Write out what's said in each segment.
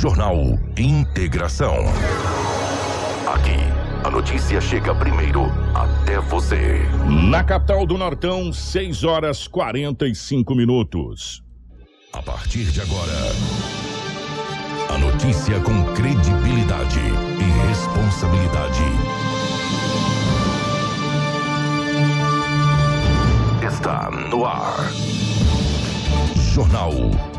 Jornal Integração. Aqui, a notícia chega primeiro até você. Na capital do Nortão, 6 horas 45 minutos. A partir de agora, a notícia com credibilidade e responsabilidade. Está no ar. Jornal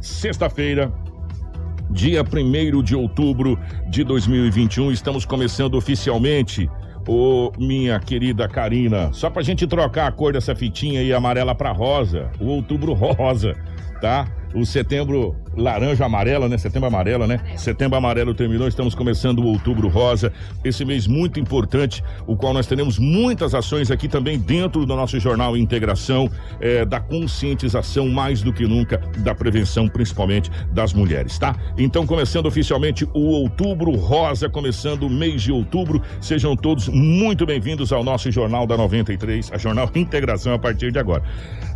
sexta-feira, dia 1 de outubro de 2021. Estamos começando oficialmente. Ô, minha querida Karina, só pra gente trocar a cor dessa fitinha aí amarela pra rosa, o outubro rosa, tá? O setembro laranja amarela, né? Setembro amarela, né? Setembro amarelo terminou, estamos começando o outubro rosa, esse mês muito importante, o qual nós teremos muitas ações aqui também dentro do nosso jornal Integração, é, da conscientização mais do que nunca, da prevenção, principalmente das mulheres, tá? Então, começando oficialmente o outubro rosa, começando o mês de outubro, sejam todos muito bem-vindos ao nosso Jornal da 93, a Jornal Integração a partir de agora.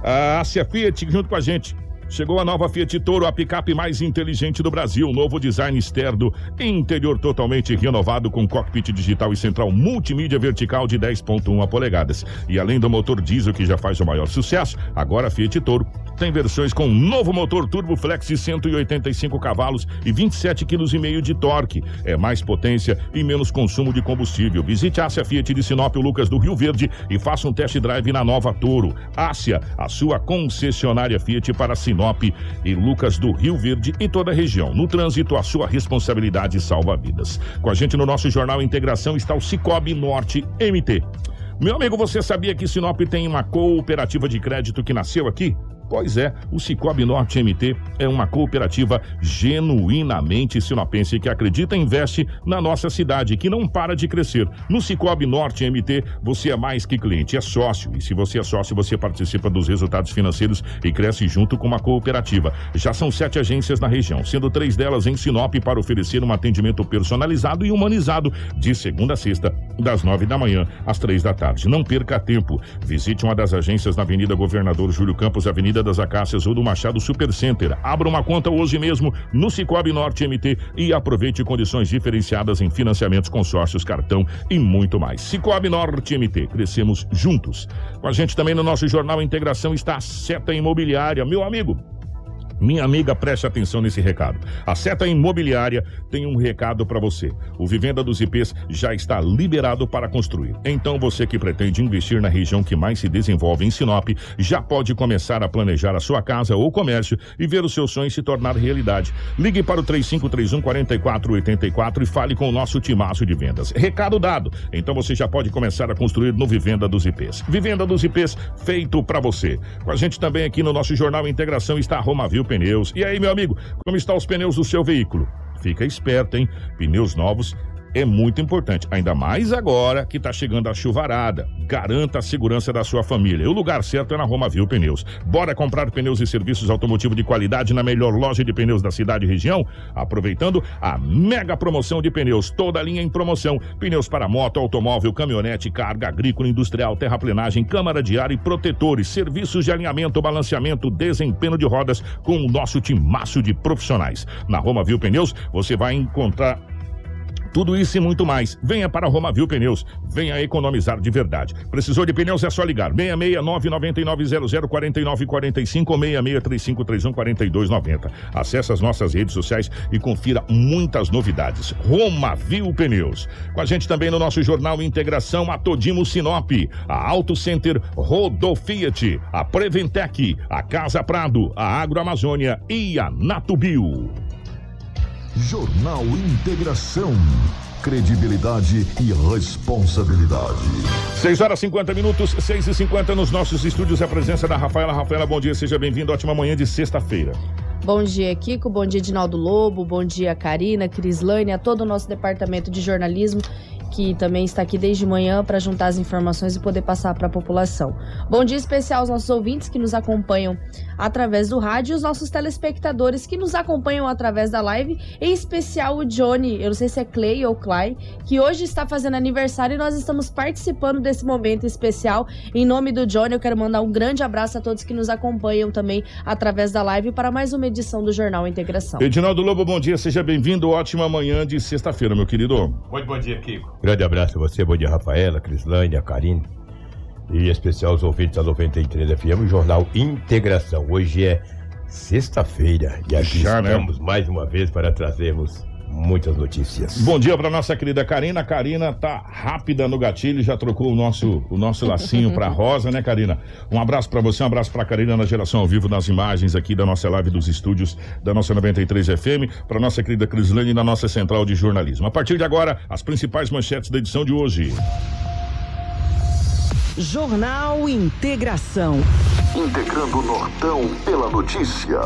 A Ásia Fiat, junto com a gente, Chegou a nova Fiat Toro, a picape mais inteligente do Brasil. Novo design externo, interior totalmente renovado com cockpit digital e central multimídia vertical de 10.1 polegadas. E além do motor diesel que já faz o maior sucesso, agora a Fiat Toro tem versões com novo motor Turbo Flex de 185 cavalos e 27,5 kg de torque. É mais potência e menos consumo de combustível. Visite a Ásia Fiat de Sinop Lucas do Rio Verde e faça um test drive na nova Toro. Ásia, a sua concessionária Fiat para Sinop e Lucas do Rio Verde e toda a região. No trânsito, a sua responsabilidade salva vidas. Com a gente no nosso Jornal Integração está o Cicobi Norte MT. Meu amigo, você sabia que Sinop tem uma cooperativa de crédito que nasceu aqui? Pois é, o Cicobi Norte MT é uma cooperativa genuinamente sinopense que acredita e investe na nossa cidade, que não para de crescer. No Cicobi Norte MT, você é mais que cliente, é sócio. E se você é sócio, você participa dos resultados financeiros e cresce junto com uma cooperativa. Já são sete agências na região, sendo três delas em Sinop para oferecer um atendimento personalizado e humanizado de segunda a sexta, das nove da manhã às três da tarde. Não perca tempo. Visite uma das agências na Avenida Governador Júlio Campos, Avenida das Acácias ou do Machado Supercenter. Abra uma conta hoje mesmo no Cicobi Norte MT e aproveite condições diferenciadas em financiamentos, consórcios, cartão e muito mais. Cicobi Norte MT, crescemos juntos. Com a gente também no nosso Jornal Integração está a Seta Imobiliária. Meu amigo, minha amiga, preste atenção nesse recado. A Seta Imobiliária tem um recado para você. O Vivenda dos IPs já está liberado para construir. Então você que pretende investir na região que mais se desenvolve em Sinop, já pode começar a planejar a sua casa ou comércio e ver o seu sonho se tornar realidade. Ligue para o 3531 4484 e fale com o nosso timaço de vendas. Recado dado. Então você já pode começar a construir no Vivenda dos IPs. Vivenda dos IPs feito para você. Com a gente também aqui no nosso Jornal Integração está a Romavil Pneus. E aí, meu amigo, como estão os pneus do seu veículo? Fica esperto, hein? Pneus novos é muito importante, ainda mais agora que está chegando a chuvarada. Garanta a segurança da sua família. O lugar certo é na Roma Viu Pneus. Bora comprar pneus e serviços automotivos de qualidade na melhor loja de pneus da cidade e região, aproveitando a mega promoção de pneus, toda a linha em promoção. Pneus para moto, automóvel, caminhonete, carga, agrícola, industrial, terraplenagem, câmara de ar e protetores, serviços de alinhamento, balanceamento, desempenho de rodas com o nosso timaço de profissionais. Na Roma Viu Pneus, você vai encontrar tudo isso e muito mais. Venha para Roma Viu Pneus. Venha economizar de verdade. Precisou de pneus? É só ligar. 669-9900-4945 ou 663531-4290. Acesse as nossas redes sociais e confira muitas novidades. Roma Viu Pneus. Com a gente também no nosso jornal Integração a Todimo Sinop, a Auto Center Rodo Fiat, a Preventec, a Casa Prado, a Agroamazônia e a Natubio. Jornal Integração. Credibilidade e responsabilidade. 6 horas 50 minutos, 6 e 50 nos nossos estúdios. A presença da Rafaela. Rafaela, bom dia, seja bem-vindo. Ótima manhã de sexta-feira. Bom dia, Kiko. Bom dia, Dinaldo Lobo. Bom dia, Karina, Crislane, a todo o nosso departamento de jornalismo que também está aqui desde manhã para juntar as informações e poder passar para a população. Bom dia especial aos nossos ouvintes que nos acompanham através do rádio e os nossos telespectadores que nos acompanham através da live, em especial o Johnny, eu não sei se é Clay ou Clay, que hoje está fazendo aniversário e nós estamos participando desse momento especial. Em nome do Johnny, eu quero mandar um grande abraço a todos que nos acompanham também através da live para mais uma edição do Jornal Integração. Edinaldo Lobo, bom dia, seja bem-vindo. Ótima manhã de sexta-feira, meu querido. Muito bom dia, Kiko. Grande abraço a você, bom dia, Rafaela, Crislane, a Karine. E em especial os ouvintes da 93 FM, o Jornal Integração. Hoje é sexta-feira e aqui Já, né? estamos né? mais uma vez para trazermos muitas notícias. Bom dia para nossa querida Karina. Karina tá rápida no gatilho, já trocou o nosso, o nosso lacinho para rosa, né, Karina? Um abraço para você, um abraço para Karina na geração ao vivo nas imagens aqui da nossa live dos estúdios da nossa 93 FM, para nossa querida Crislane na nossa central de jornalismo. A partir de agora, as principais manchetes da edição de hoje. Jornal Integração. Integrando o Nortão pela notícia.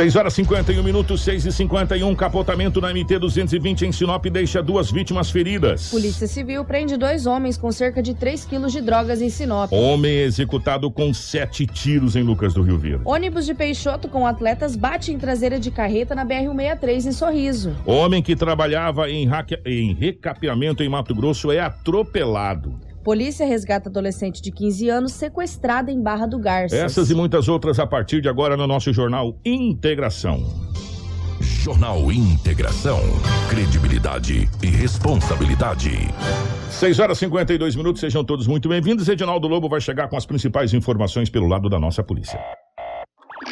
6 horas 51 minutos, 6 e 51 Capotamento na MT-220 em Sinop deixa duas vítimas feridas. Polícia Civil prende dois homens com cerca de 3 quilos de drogas em Sinop. Homem executado com sete tiros em Lucas do Rio Verde. Ônibus de Peixoto com atletas bate em traseira de carreta na BR-163 em Sorriso. Homem que trabalhava em, em recapeamento em Mato Grosso é atropelado. Polícia resgata adolescente de 15 anos sequestrada em Barra do Garças. Essas e muitas outras a partir de agora no nosso jornal Integração. Jornal Integração. Credibilidade e responsabilidade. 6 horas e 52 minutos, sejam todos muito bem-vindos. Edinaldo Lobo vai chegar com as principais informações pelo lado da nossa polícia.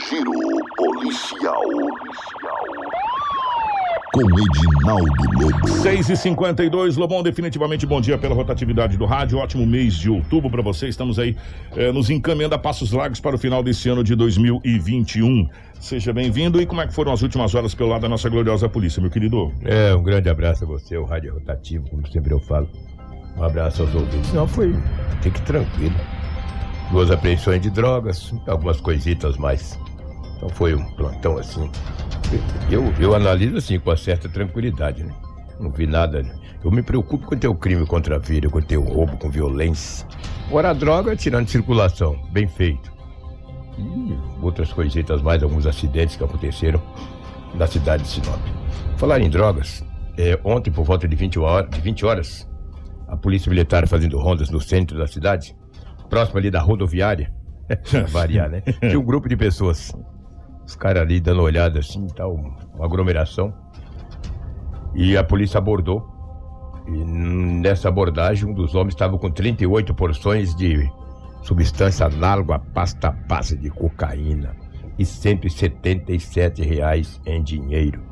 Giro policial com Edinaldo Lobo. 6 e 52 Lobão, definitivamente bom dia pela rotatividade do rádio. Ótimo mês de outubro para você. Estamos aí eh, nos encaminhando a passos largos para o final desse ano de 2021. Seja bem-vindo. E como é que foram as últimas horas pelo lado da nossa gloriosa polícia, meu querido? É, um grande abraço a você, o Rádio Rotativo, como sempre eu falo. Um abraço aos ouvintes. Não, foi. Fique tranquilo. Duas apreensões de drogas, algumas coisitas mais. Então foi um plantão assim eu, eu analiso assim com uma certa tranquilidade, né? Não vi nada. Né? Eu me preocupo com o crime contra a vida, com o roubo, com violência. Agora a droga tirando de circulação, bem feito. E outras coisitas mais, alguns acidentes que aconteceram na cidade de Sinop. Falar em drogas, é, ontem por volta de 20, horas, de 20 horas, a polícia militar fazendo rondas no centro da cidade, próximo ali da rodoviária, variar, né? Tinha um grupo de pessoas os caras ali dando olhada assim, tal, uma aglomeração. E a polícia abordou. E nessa abordagem, um dos homens estava com 38 porções de substância análoga à pasta base de cocaína e 177 reais em dinheiro.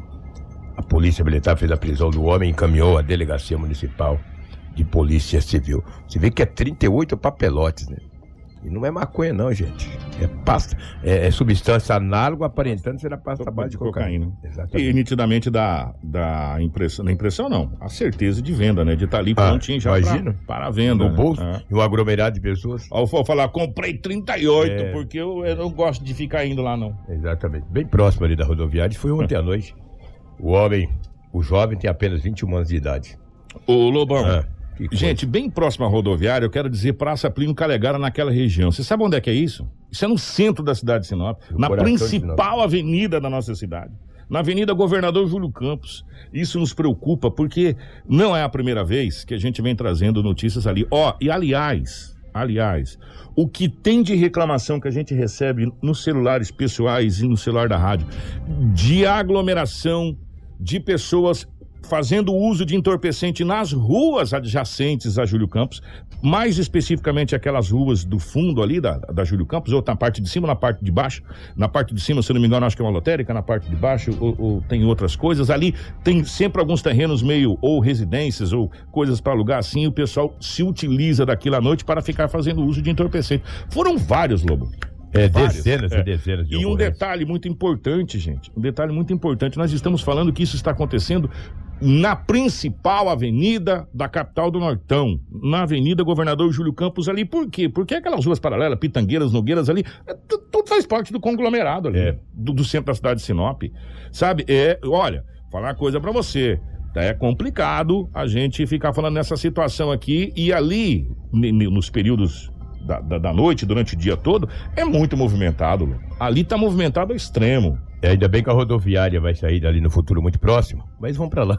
A polícia militar fez a prisão do homem e encaminhou à delegacia municipal de polícia civil. Você vê que é 38 papelotes, né? E não é maconha, não, gente. É pasta, é, é substância análoga aparentando ser a pasta base de cocaína. cocaína. Exatamente. E nitidamente da, da impressão, na impressão não, a certeza de venda, né? De estar tá ali ah, prontinho já imagina, pra, para a venda. No né? bolso, é. e um aglomerado de pessoas. Ao for falar, comprei 38, é. porque eu, eu, não gosto de ficar indo lá, não. Exatamente. Bem próximo ali da rodoviária, foi ontem à noite. O homem, o jovem tem apenas 21 anos de idade. Ô, Lobão. Ah. Gente, bem próximo à rodoviária, eu quero dizer Praça Plínio Calegara, naquela região. Você sabe onde é que é isso? Isso é no centro da cidade de Sinop, no na principal avenida da nossa cidade. Na Avenida Governador Júlio Campos. Isso nos preocupa porque não é a primeira vez que a gente vem trazendo notícias ali. Ó, oh, e aliás, aliás, o que tem de reclamação que a gente recebe nos celulares pessoais e no celular da rádio de aglomeração de pessoas fazendo uso de entorpecente nas ruas adjacentes a Júlio Campos, mais especificamente aquelas ruas do fundo ali da, da Júlio Campos, ou na parte de cima, na parte de baixo. Na parte de cima, se não me engano, acho que é uma lotérica, na parte de baixo, ou, ou tem outras coisas. Ali tem sempre alguns terrenos meio, ou residências, ou coisas para alugar assim, e o pessoal se utiliza daquilo à noite para ficar fazendo uso de entorpecente. Foram vários, Lobo. É, dezenas é. e dezenas de E um detalhe muito importante, gente. Um detalhe muito importante. Nós estamos falando que isso está acontecendo na principal avenida da capital do Nortão, na Avenida Governador Júlio Campos ali. Por quê? Porque aquelas ruas paralelas, Pitangueiras, Nogueiras ali, é, tu- tudo faz parte do conglomerado ali, É. do, do centro da cidade de Sinop. Sabe? É, olha, falar uma coisa pra você. tá? É complicado a gente ficar falando nessa situação aqui e ali, nos períodos da, da, da noite, durante o dia todo, é muito movimentado. Lu. Ali tá movimentado ao extremo. É, ainda bem que a rodoviária vai sair dali no futuro muito próximo, mas vão pra lá.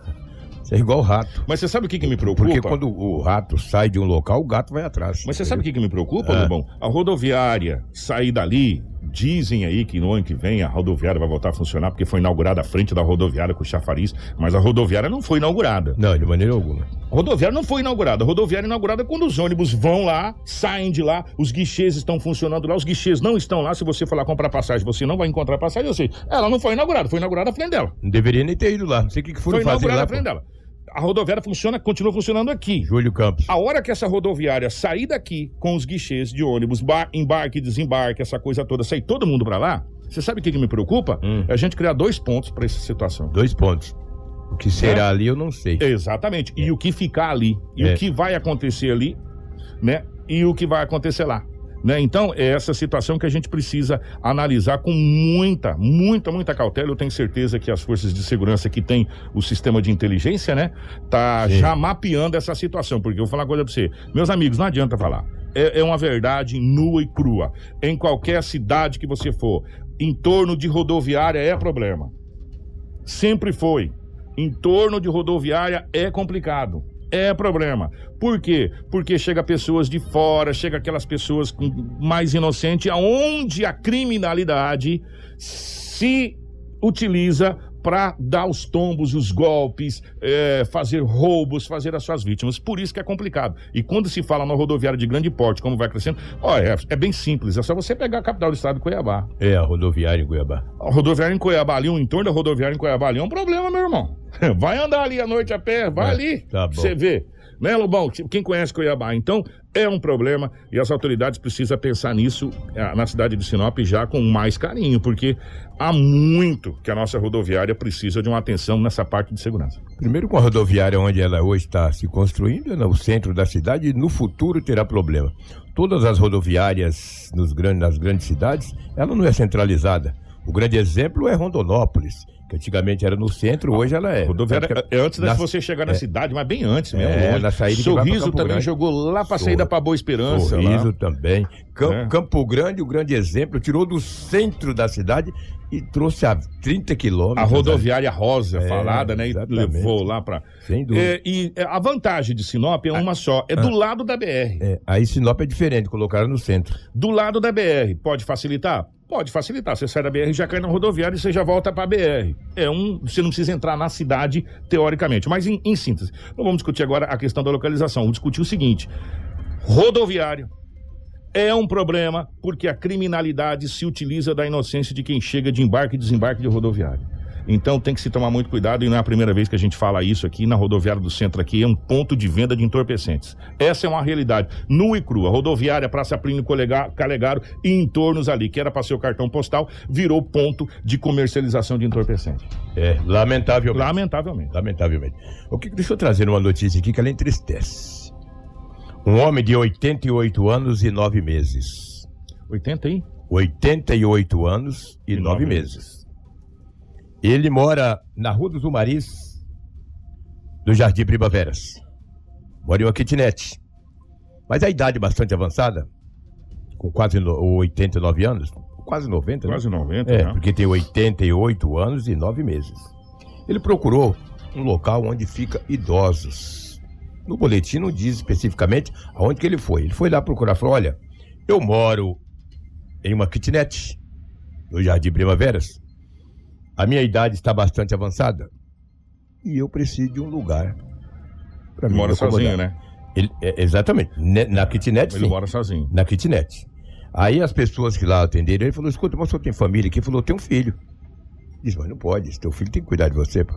Isso é igual o rato. Mas você sabe o que, que me preocupa? Porque quando o rato sai de um local, o gato vai atrás. Mas você sabe o que, que me preocupa, Ah. Lobão? A rodoviária sair dali, dizem aí que no ano que vem a rodoviária vai voltar a funcionar, porque foi inaugurada a frente da rodoviária com o chafariz, mas a rodoviária não foi inaugurada. Não, de maneira alguma. A rodoviária não foi inaugurada. A rodoviária é inaugurada quando os ônibus vão lá, saem de lá, os guichês estão funcionando lá, os guichês não estão lá. Se você for lá comprar passagem, você não vai encontrar passagem. Eu sei, ela não foi inaugurada, foi inaugurada a frente dela. Não deveria nem ter ido lá. Não sei o que, que Foi foram fazer inaugurada lá. a frente dela. A rodoviária funciona, continua funcionando aqui. Júlio Campos. A hora que essa rodoviária sair daqui com os guichês de ônibus, bar- embarque, desembarque, essa coisa toda, sair todo mundo pra lá, você sabe o que, que me preocupa? Hum. É a gente criar dois pontos pra essa situação. Dois pontos. O que será ali eu não sei. Exatamente. E o que ficar ali, e É. o que vai acontecer ali, né? E o que vai acontecer lá. Né? Então, é essa situação que a gente precisa analisar com muita, muita, muita cautela. Eu tenho certeza que as forças de segurança que têm o sistema de inteligência, né, tá Sim. já mapeando essa situação. Porque eu vou falar uma coisa pra você. Meus amigos, não adianta falar. É, é uma verdade nua e crua. Em qualquer cidade que você for, em torno de rodoviária é problema. Sempre foi. Em torno de rodoviária é complicado. É problema. Por quê? Porque chega pessoas de fora, chega aquelas pessoas mais inocentes, aonde a criminalidade se utiliza para dar os tombos, os golpes, é, fazer roubos, fazer as suas vítimas. Por isso que é complicado. E quando se fala na rodoviária de grande porte, como vai crescendo, ó, é, é bem simples. É só você pegar a capital do estado, Cuiabá. É, a rodoviária em Cuiabá. A rodoviária em Cuiabá ali, o entorno da rodoviária em Cuiabá ali é um problema, meu irmão. Vai andar ali à noite a pé, vai É, ali. tá. Você vê. Né, Lobão? Quem conhece Cuiabá? Então, é um problema e as autoridades precisam pensar nisso eh, na cidade de Sinop já com mais carinho, porque há muito que a nossa rodoviária precisa de uma atenção nessa parte de segurança. Primeiro com a rodoviária onde ela hoje está se construindo, é no centro da cidade, e no futuro terá problema. Todas as rodoviárias nos grandes, nas grandes cidades, ela não é centralizada. O grande exemplo é Rondonópolis, que antigamente era no centro, hoje ela é. Rodoviária que- é antes de você chegar na cidade, mas bem antes mesmo. É, longe. na saída Sorriso também Grande. jogou lá Sor- saída pra Boa Esperança. lá. Sorriso também. Cam- É. Campo Grande, o grande exemplo, tirou do centro da cidade e trouxe a 30 quilômetros. A rodoviária rosa É, falada, né? E exatamente. levou lá pra. Sem dúvida. É, e é, a vantagem de Sinop é uma só, é do lado da BR. É, aí Sinop é diferente, colocaram no centro. Do lado da BR, pode facilitar? Pode facilitar. Você sai da BR, já cai na rodoviária e você já volta pra BR. É um. Você não precisa entrar na cidade, teoricamente. Mas em, em síntese, não vamos discutir agora a questão da localização. Vamos discutir o seguinte: rodoviária é um problema porque a criminalidade se utiliza da inocência de quem chega de embarque e desembarque de rodoviária. Então tem que se tomar muito cuidado e não é a primeira vez que a gente fala isso aqui na rodoviária do centro aqui, é um ponto de venda de entorpecentes. Essa é uma realidade nua e crua. Rodoviária, Praça Plínio Calegaro e entornos ali, que era para ser o cartão postal, virou ponto de comercialização de entorpecente. É, lamentavelmente. Lamentavelmente. Lamentavelmente. O que, deixa eu trazer uma notícia aqui que ela entristece. Um homem de 88 anos e 9 meses. 80 aí? 88 anos e, E 9 nove meses. Ele mora na Rua dos Umaris, do Jardim Primaveras. Mora em uma kitnet. Mas a idade bastante avançada, com quase no- 89 anos, quase 90, né? Quase 90, É, né? porque tem 88 anos e 9 meses. Ele procurou um local onde fica idosos. No boletim não diz especificamente aonde que ele foi. Ele foi lá procurar, falou: olha, eu moro em uma kitnet no Jardim Primaveras. A minha idade está bastante avançada e eu preciso de um lugar para Mora sozinho, né? Ele, é, exatamente. Ne- Na kitnet, Ele sim mora sozinho. na kitnet. Aí as pessoas que lá atenderam, ele falou, escuta, mas o senhor tem família aqui? Ele falou, tem um filho. Disse, mas não pode, esse teu filho tem que cuidar de você, pô.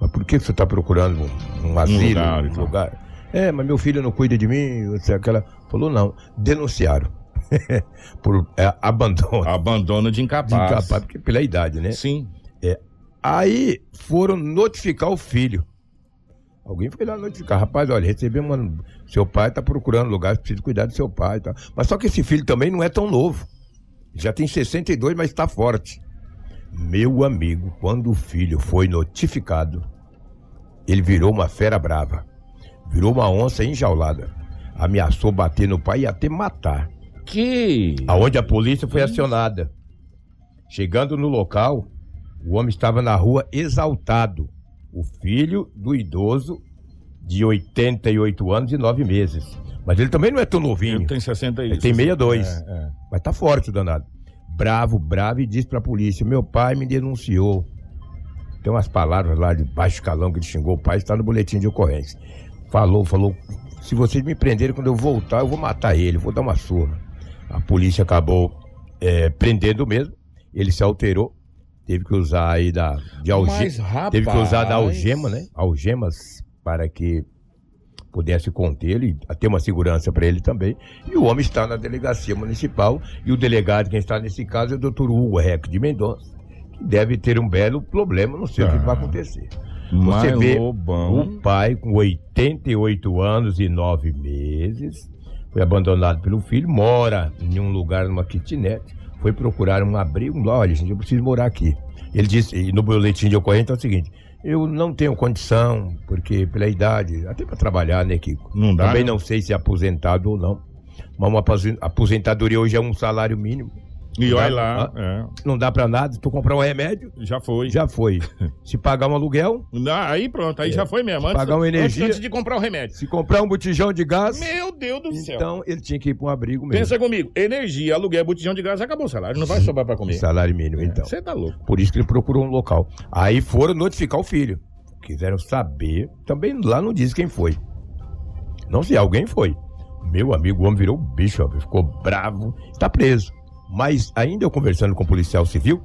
Mas por que você está procurando um, um asilo, lugar e um tal. lugar? É, mas meu filho não cuida de mim, você aquela... Falou, não. Denunciaram. Por é, abandono. Abandono de De incapaz. incapaz, porque pela idade, né? Sim. Aí foram notificar o filho. Alguém foi lá notificar, rapaz, olha, recebemos uma... Seu pai tá procurando lugar, precisa cuidar do seu pai. Tá? Mas só que esse filho também não é tão novo. Já tem 62, mas está forte. Meu amigo, quando o filho foi notificado, ele virou uma fera brava. Virou uma onça enjaulada. Ameaçou bater no pai e até matar. Que? Aonde a polícia foi acionada. Chegando no local, o homem estava na rua exaltado. O filho do idoso de 88 anos e 9 meses. Mas ele também não é tão novinho. Ele tem 60 Ele tem 62. É, é. Mas tá forte o danado. Bravo, bravo, e disse pra polícia: Meu pai me denunciou. Tem umas palavras lá de baixo calão que ele xingou o pai, está no boletim de ocorrência. Falou, falou: Se vocês me prenderem quando eu voltar, eu vou matar ele, vou dar uma surra. A polícia acabou é, prendendo mesmo. Ele se alterou. Teve que usar aí da, de algema. Rapaz... Teve que usar da algema, né? Algemas para que pudesse conter e ter uma segurança para ele também. E o homem está na delegacia municipal e o delegado, quem está nesse caso, é o doutor Hugo Rec de Mendonça, que deve ter um belo problema, não sei o que Ah. vai acontecer. Você Mas, vê o pai com 88 anos e 9 meses, foi abandonado pelo filho, mora em um lugar, numa kitnet, foi procurar um abrigo, olha gente, eu preciso morar aqui. Ele disse, e no boletim de ocorrência é o seguinte, eu não tenho condição, porque pela idade, até para trabalhar, né, Kiko? Não dá, Também né? não sei se é aposentado ou não. Mas uma aposen- aposentadoria hoje é um salário mínimo. E olha lá, é, Não dá pra nada, se tu comprar um remédio, já foi. já foi. Se pagar um aluguel, aí pronto, aí já foi mesmo. Antes, Pagar uma energia. Antes, de comprar o remédio. se comprar um botijão de gás, Meu Deus do céu. então ele tinha que ir pra um abrigo mesmo. Pensa comigo, energia, aluguel, botijão de gás, acabou o salário, não vai sobrar pra comer. Salário mínimo, então. Você tá louco. Por isso que ele procurou um local. Aí foram notificar o filho. Quiseram saber. Também lá não diz quem foi. Não sei, alguém foi. Meu amigo, o homem virou bicho, ó, ficou bravo. Está preso. Mas ainda eu conversando com o policial civil,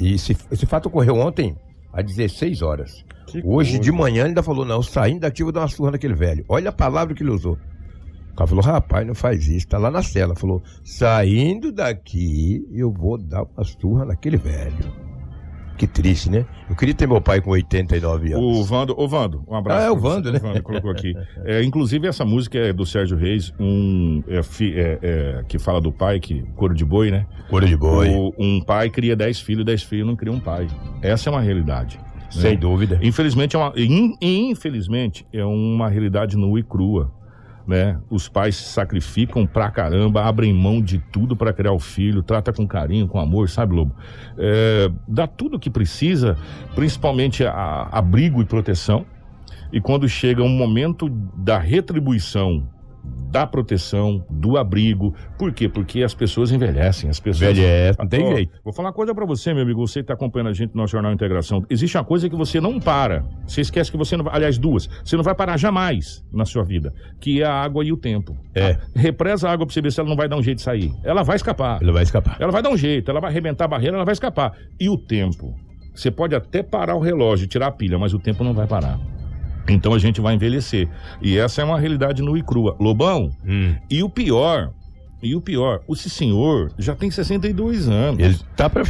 e esse, esse fato ocorreu ontem, às 16 horas. Que Hoje coisa. de manhã ele ainda falou: não, saindo daqui eu vou dar uma surra naquele velho. Olha a palavra que ele usou. O cara falou: rapaz, não faz isso, tá lá na cela. Falou: saindo daqui eu vou dar uma surra naquele velho. Que triste, né? Eu queria ter meu pai com 89 anos. O Vando, ô Vando, um abraço. Ah, é o. Vando, né? O Vando colocou aqui. É, inclusive, essa música é do Sérgio Reis, um é, é, é, que fala do pai, que couro de boi, né? Cor de boi. O- um pai cria 10 filhos, 10 filhos não cria um pai. Essa é uma realidade. né? Sem dúvida. Infelizmente, é uma, in- infelizmente, é uma realidade nua e crua. Né? Os pais se sacrificam pra caramba, abrem mão de tudo pra criar o filho, trata com carinho, com amor, sabe, Lobo? É, dá tudo o que precisa, principalmente a- abrigo e proteção. E quando chega um momento da retribuição, da proteção, do abrigo, por quê? Porque as pessoas envelhecem, as pessoas Envelhece, não tem jeito. Vou falar uma coisa pra você, meu amigo. Você que tá acompanhando a gente no nosso Jornal Integração. Existe uma coisa que você não para. Você esquece que você não vai. Aliás, duas. Você não vai parar jamais na sua vida. Que é a água e o tempo. É. Represa a água pra você ver se ela não vai dar um jeito de sair. Ela vai escapar. Ele vai escapar. Ela vai dar um jeito, ela vai arrebentar a barreira, ela vai escapar. E o tempo? Você pode até parar o relógio, tirar a pilha, mas o tempo não vai parar. Então a gente vai envelhecer. E essa é uma realidade nua e crua. Lobão, Hum. e o pior, e o pior, esse senhor já tem 62 anos. Ele tá pra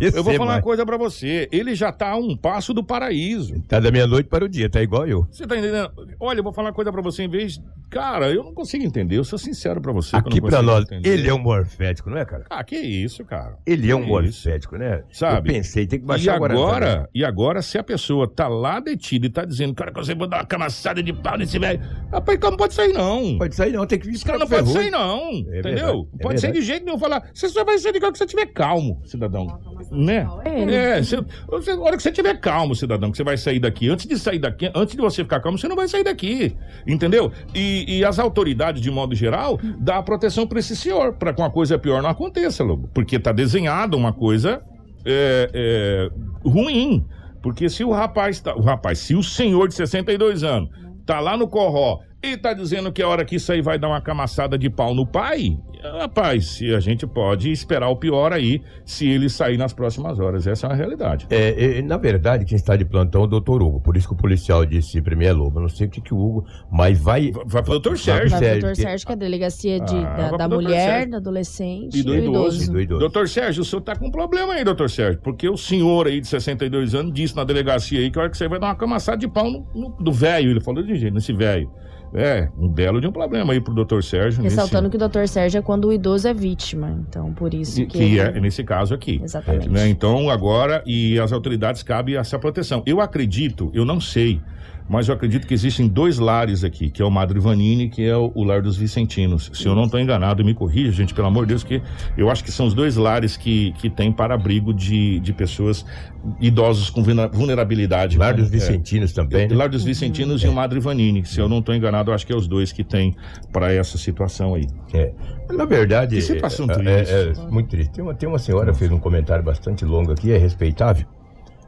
Eu vou falar uma mais. coisa pra você. Ele já tá a um passo do paraíso. Tá da meia-noite para o dia, tá igual eu. Você tá entendendo? Olha, eu vou falar uma coisa pra você em vez. Cara, eu não consigo entender. Eu sou sincero pra você. Aqui pra nós, entender. ele é um morfético, não é, cara? Ah, que isso, cara. Ele é um morfético, né? Sabe? Eu pensei, tem que E baixar agora, agora. e agora, se a pessoa tá lá detida e tá dizendo, cara, que você vai dar uma camaçada de pau nesse velho. Rapaz, cara, não pode sair, não. Pode sair não, tem que vir Esse cara não pode sair, não. entendeu? verdade, Não é pode sair verdade. de jeito nenhum. Falar, você só vai sair de quando você estiver calmo, cidadão. Né? É. É, você, você, a hora que você estiver calmo, cidadão, que você vai sair daqui. Antes de sair daqui, antes de você ficar calmo, você não vai sair daqui. Entendeu? E, e as autoridades, de modo geral, dá a proteção pra esse senhor, pra que uma coisa pior não aconteça, Lobo. Porque tá desenhada uma coisa é, é, ruim. Porque se o rapaz tá. O rapaz, se o senhor de 62 anos tá lá no corró e tá dizendo que a hora que isso aí vai dar uma camaçada de pau no pai, rapaz, se a gente pode esperar o pior aí, se ele sair nas próximas horas. Essa é uma realidade. É, é, na verdade, quem está de plantão é o doutor Hugo. Por isso que o policial disse primeiro é Lobo. Eu não sei o que, que o Hugo. Mas vai. Vai pro doutor Sérgio. Vai pro Sérgio, doutor que- Sérgio, que é a delegacia de, Ah, da, da mulher, Sérgio. do adolescente E do idoso. do idoso. Doutor Sérgio, o senhor tá com um problema aí, doutor Sérgio, porque o senhor aí de 62 anos disse na delegacia aí que a hora que você vai dar uma camaçada de pau no, no- do velho. Ele falou de jeito, nesse velho. É, um belo de um problema aí pro doutor Sérgio. Ressaltando nesse, que o doutor Sérgio é quando o idoso é vítima. Então, por isso que. que é nesse caso aqui. Exatamente. né? Então, agora, e as autoridades cabe essa proteção. Eu acredito, eu não sei, mas eu acredito que existem dois lares aqui, que é o Madre Vanini, que é o, o lar dos Vicentinos. Se eu não estou enganado, me corrija, gente, pelo amor de Deus, que eu acho que são os dois lares que, que têm para abrigo de, de pessoas idosos com vulnerabilidade. Lar como- dos Vicentinos também. é, né? o Lar dos Vicentinos e o Madre Vanini. Se eu não estou enganado, eu acho que é os dois que têm para essa situação aí. É. Na verdade. Que situação é, triste. É, é muito triste. Tem uma, tem uma senhora que fez um comentário bastante longo aqui, é respeitável.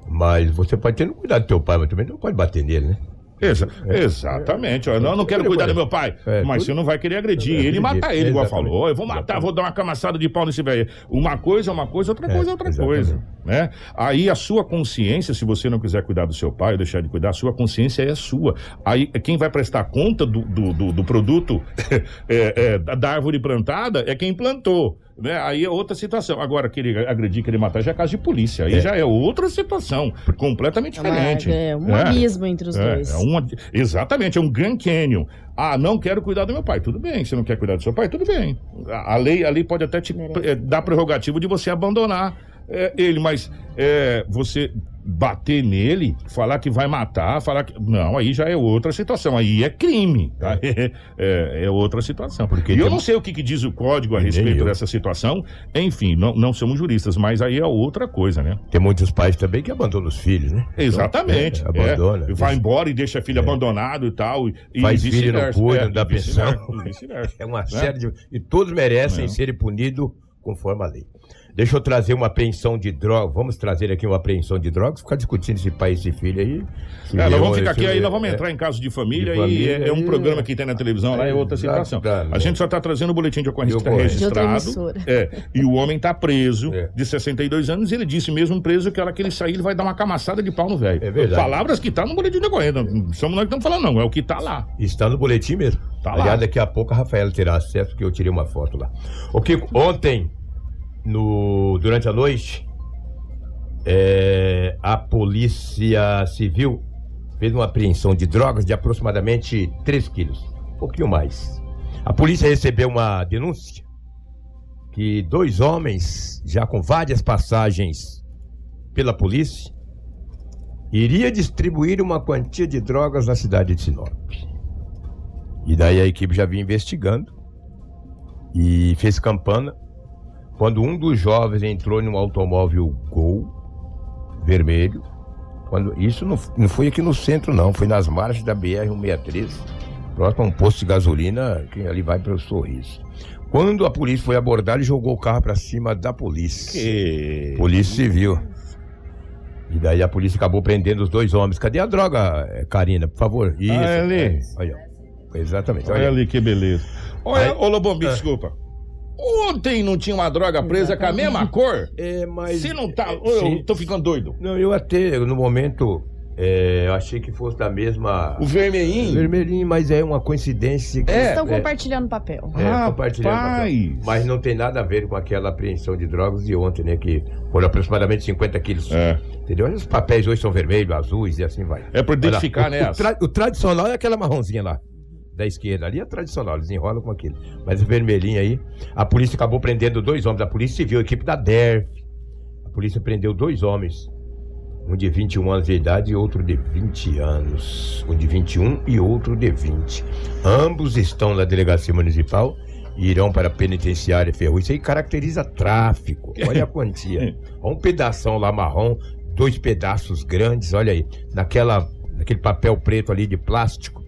Mas você pode ter cuidado do teu pai, mas também não pode bater nele, né? Exa- exatamente. ó. Não, eu não quero cuidar do meu pai. É, mas você não vai querer agredir É, ele e matar ele, igual Exatamente. falou. Eu vou matar, Exatamente. vou dar uma camaçada de pau nesse velho. Uma coisa é uma coisa, outra É, coisa é outra exatamente. coisa. Né? Aí a sua consciência, se você não quiser cuidar do seu pai ou deixar de cuidar, a sua consciência é sua. Aí quem vai prestar conta do, do, do- do produto é, é, da árvore plantada é quem plantou. Né? Aí é outra situação. Agora, querer agredir, querer matar, já é caso de polícia. Aí É. já é outra situação, completamente É diferente. é um É. abismo entre os É, dois. é uma- exatamente, é um Grand Canyon. Ah, não quero cuidar do meu pai. Tudo bem. Você não quer cuidar do seu pai? Tudo bem. A, lei, a lei pode até te Merece. eh, dar prerrogativo de você abandonar eh, ele, mas eh, você bater nele, falar que vai matar, falar que. Não, aí já é outra situação. Aí é crime. tá? É, é outra situação. Porque e eu não sei o que, que diz o código a respeito dessa situação. Enfim, não, não somos juristas, mas aí é outra coisa, né? Tem muitos pais também que abandonam os filhos, né? Exatamente. É, abandona. É, vai Deixa- embora e deixa filho abandonado e tal. E, e Faz filho, não cuida, É, não e vice-versa, pensão. É uma Né? série de. E todos merecem É. serem punidos conforme a lei. Deixa eu trazer uma apreensão de drogas. Vamos trazer aqui uma apreensão de drogas, ficar discutindo esse pai e esse filho aí. Se É, nós vamos ficar aqui aí, nós vamos é. entrar em caso de família, De família e é, é um e- programa que tem na televisão, lá é outra situação. Exatamente. A gente só está trazendo o boletim de ocorrência De que está registrado. É, e o homem está preso, É. de 62 anos, e ele disse mesmo preso que a hora que ele sair, ele vai dar uma camaçada de pau no velho. É verdade. Palavras que tá no boletim de ocorrência. Não somos nós que estamos falando, não. É o que tá lá. Está no boletim mesmo. Tá lá. Aliás, daqui a pouco a Rafaela terá acesso, porque eu tirei uma foto lá. O que ontem, no, durante a noite, é, a Polícia Civil fez uma apreensão de drogas de aproximadamente 3 quilos, um pouquinho mais. A polícia recebeu uma denúncia que dois homens, já com várias passagens pela polícia, iria distribuir uma quantia de drogas na cidade de Sinop. E daí a equipe já vinha investigando e fez campana quando um dos jovens entrou num automóvel Gol vermelho. Quando, isso não, não foi aqui no centro, não, foi nas margens da BR-163, próximo a um posto de gasolina, que ali vai para o sorriso. Quando a polícia foi abordar, ele jogou o carro para cima da polícia. Que... Polícia Civil. E daí a polícia acabou prendendo os dois homens. Cadê a droga, eh, Karina, por favor? Isso. é ali. é, Olha. Exatamente. Olha Olha, ali que beleza. Olha, ô Lobão, Ah. desculpa. Ontem não tinha uma droga presa com a mesma cor? É, mas. Se não tá. é. Eu tô ficando doido. Não, eu até, no momento, é, eu achei que fosse da mesma. O vermelhinho. Vermelhinho, mas é uma coincidência. Que, É, Estão é, compartilhando papel. é, compartilhando Rapaz. papel. Mas não tem nada a ver com aquela apreensão de drogas de ontem, né? Que foram aproximadamente 50 quilos. É. Entendeu? Os papéis hoje são vermelhos, azuis e assim vai. É por identificar, Olha, né? O, o tra- o tradicional é aquela marronzinha lá. Da esquerda. Ali é tradicional, eles enrolam com aquilo. Mas o vermelhinho aí. A polícia acabou prendendo dois homens. A polícia civil, a equipe da DERF. A polícia prendeu dois homens. Um de 21 anos de idade e outro de 20 anos. Um de 21 e outro de 20. Ambos estão na delegacia municipal e irão para a penitenciária Ferro. Isso aí caracteriza tráfico. Olha a quantia. Olha um pedação lá marrom, dois pedaços grandes, olha aí. Naquela, naquele papel preto ali de plástico,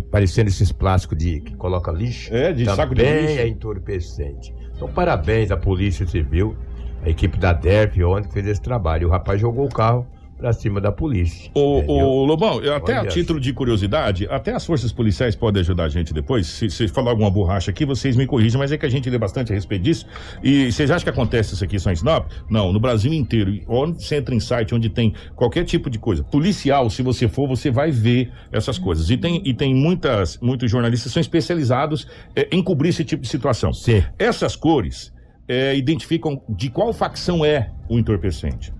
parecendo esses plásticos de, que coloca lixo. É, de saco de Também lixo. é entorpecente. Então, parabéns à Polícia Civil, a equipe da DERF que fez esse trabalho. O rapaz jogou o carro pra cima da polícia. Ô, entendeu? ô, Lobão, até a título de curiosidade, até as forças policiais podem ajudar a gente depois. Se, se falar alguma borracha aqui, vocês me corrigem, mas é que a gente lê bastante a respeito disso. E vocês acham que acontece isso aqui só em Sinop? Não, no Brasil inteiro. Onde você entra em site onde tem qualquer tipo de coisa. Policial, se você for, você vai ver essas coisas. E tem, e tem muitas, muitos jornalistas que são especializados é, em cobrir esse tipo de situação. Sim. Essas cores é, identificam de qual facção é o entorpecente.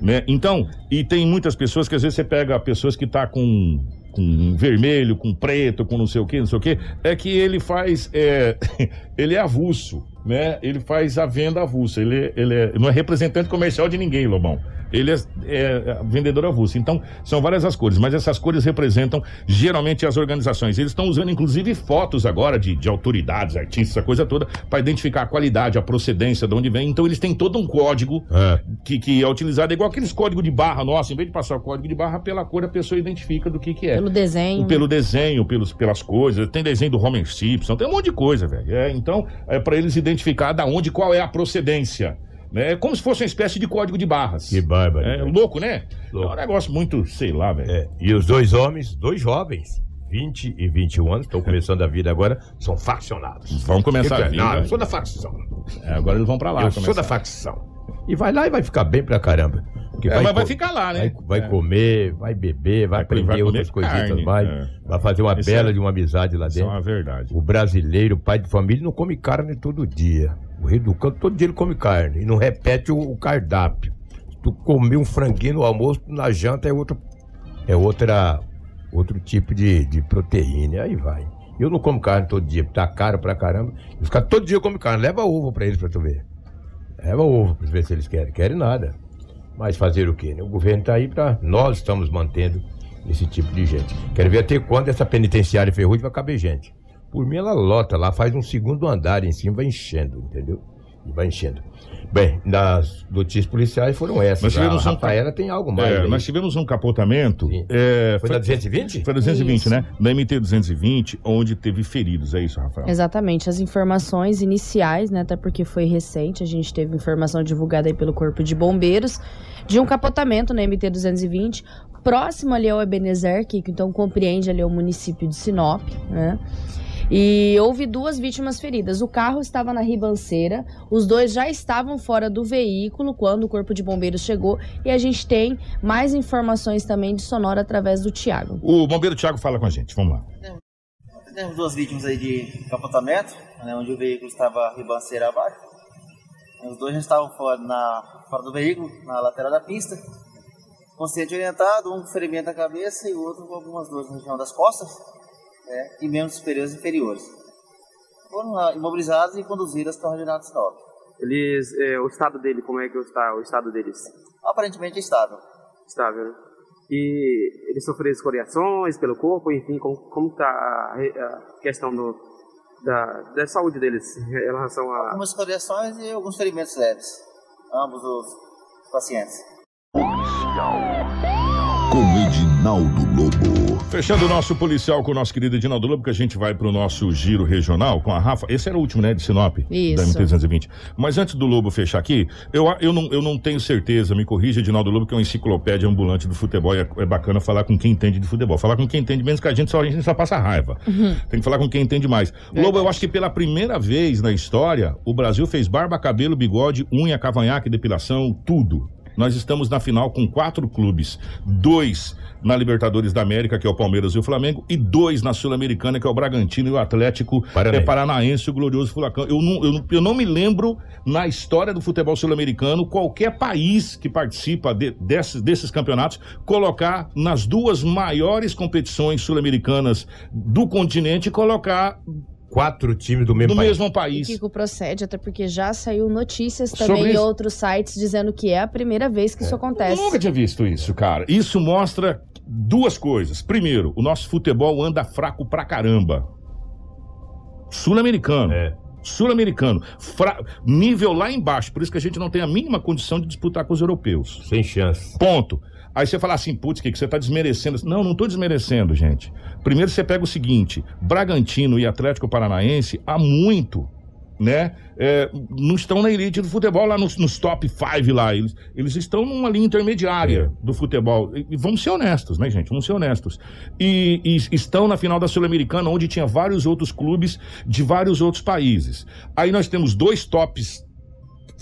Né? Então, e tem muitas pessoas que às vezes você pega pessoas que tá com, com vermelho, com preto, com não sei o que, não sei o que, é que ele faz, é, ele é avulso, né? Ele faz a venda avulsa, ele, ele é- não é representante comercial de ninguém, Lobão. Ele é, é vendedor avulso. Então, são várias as cores, mas essas cores representam geralmente as organizações. Eles estão usando, inclusive, fotos agora de, de autoridades, artistas, essa coisa toda, para identificar a qualidade, a procedência, de onde vem. Então, eles têm todo um código É. que, que é utilizado, é igual aqueles códigos de barra nossa, em vez de passar o código de barra pela cor, a pessoa identifica do que, que é. Pelo desenho. Pelo desenho, pelos, pelas coisas, tem desenho do Homer Simpson, tem um monte de coisa, velho. É, então, é para eles identificar da onde, qual é a procedência. Né? É como se fosse uma espécie de código de barras. Que bárbaro. É louco, né? Louco. É um negócio muito, sei lá, velho. É, E os dois homens, dois jovens, 20 e 21 anos, estão começando a vida agora, são faccionados. Vão começar Eu, a vir. não, né? eu sou da facção. É, agora eles vão pra lá. eu sou começar. da facção. E vai lá e vai ficar bem pra caramba. Porque É, mas vai ficar lá, né? Vai, vai É. comer, vai beber, vai, Vai aprender vai outras coisitas, carne, vai, é. vai fazer uma Isso bela é- de uma amizade lá Isso é dentro. uma verdade. O brasileiro, pai de família, não come carne todo dia. O rei do canto, todo dia ele come carne. E não repete o, o cardápio. Tu comer um franguinho no almoço, na janta é outro, é outra, outro tipo de, de proteína. Aí vai. Eu não como carne todo dia, tá caro pra caramba. Os caras todo dia comem carne. Leva ovo pra eles pra tu ver. Leva ovo pra ver se eles querem. Querem nada. Mas fazer o quê? né? O governo tá aí pra. Nós estamos mantendo esse tipo de gente. Quero ver até quando essa penitenciária ferrugem vai caber gente. Por mim, ela lota lá, faz um segundo andar em cima, vai enchendo, entendeu? E vai enchendo. Bem, nas notícias policiais foram essas. Nós tivemos a um- Rafaela tem algo mais. É, nós tivemos um capotamento. É, Foi na 220? Foi 220, Isso. né? Da MT 220, onde teve feridos, é isso, Rafael? Exatamente, as informações iniciais, né, até porque foi recente, a gente teve informação divulgada aí pelo Corpo de Bombeiros de um capotamento na MT-220, próximo ali ao Ebenezer, que então compreende ali o município de Sinop, né? E houve duas vítimas feridas. O carro estava na ribanceira, os dois já estavam fora do veículo quando o Corpo de Bombeiros chegou e a gente tem mais informações também de Sonora através do Tiago. O bombeiro Thiago fala com a gente, vamos lá. Temos duas vítimas aí de capotamento, né, onde o veículo estava ribanceira abaixo. Os dois já estavam fora, na, fora do veículo, na lateral da pista. Consciente orientado, um com ferimento na cabeça e o outro com algumas dores na região das costas né, e membros superiores e inferiores. Foram imobilizados e conduzidos para o de Sinop. Eles, é, o estado dele, como é que está o estado deles? Aparentemente estável. Estável, né? E eles sofreram escoriações pelo corpo, enfim, como, como está a, a questão do, da, da saúde deles em relação a... Algumas escoriações e alguns ferimentos leves. Ambos os pacientes. Com Edinaldo Lobo. Fechando o nosso policial com o nosso querido Edinaldo Lobo, que a gente vai pro nosso giro regional com a Rafa. Esse era o último, né, de Sinop? Isso. Da MT-220. Mas antes do Lobo fechar aqui, eu, eu, não, eu não tenho certeza, me corrija, Edinaldo Lobo, que é uma enciclopédia ambulante do futebol. E é, é bacana falar com quem entende de futebol. Falar com quem entende menos que a gente, só, a gente só passa raiva. Tem que falar com quem entende mais. Lobo, eu acho que pela primeira vez na história, o Brasil fez barba, cabelo, bigode, unha, cavanhaque, depilação, tudo. Nós estamos na final com quatro clubes. Dois na Libertadores da América, que é o Palmeiras e o Flamengo, e dois na Sul-Americana, que é o Bragantino e o Atlético Paranaense. é, Paranaense, o glorioso Furacão. Eu não, eu, não, eu não me lembro, na história do futebol sul-americano, qualquer país que participa de- desses, desses campeonatos colocar nas duas maiores competições sul-americanas do continente, colocar Quatro times do mesmo no país. mesmo E país. Kiko procede, até porque já saiu notícias também em outros sites dizendo que é a primeira vez que isso acontece. Nunca tinha visto isso, cara. Isso mostra duas coisas. Primeiro, o nosso futebol anda fraco pra caramba. Sul-americano. É. Sul-americano. Fra- Nível lá embaixo. Por isso que a gente não tem a mínima condição de disputar com os europeus. Sem chance. Ponto. Aí você fala assim, putz, que, você tá desmerecendo. Não, não tô desmerecendo, gente. Primeiro você pega o seguinte: Bragantino e Atlético Paranaense há muito, né? é, não estão na elite do futebol, lá nos, nos top 5 lá. Eles, eles estão numa linha intermediária do futebol. E, e vamos ser honestos, né, gente? Vamos ser honestos. E, e estão na final da Sul-Americana, onde tinha vários outros clubes de vários outros países. Aí nós temos dois tops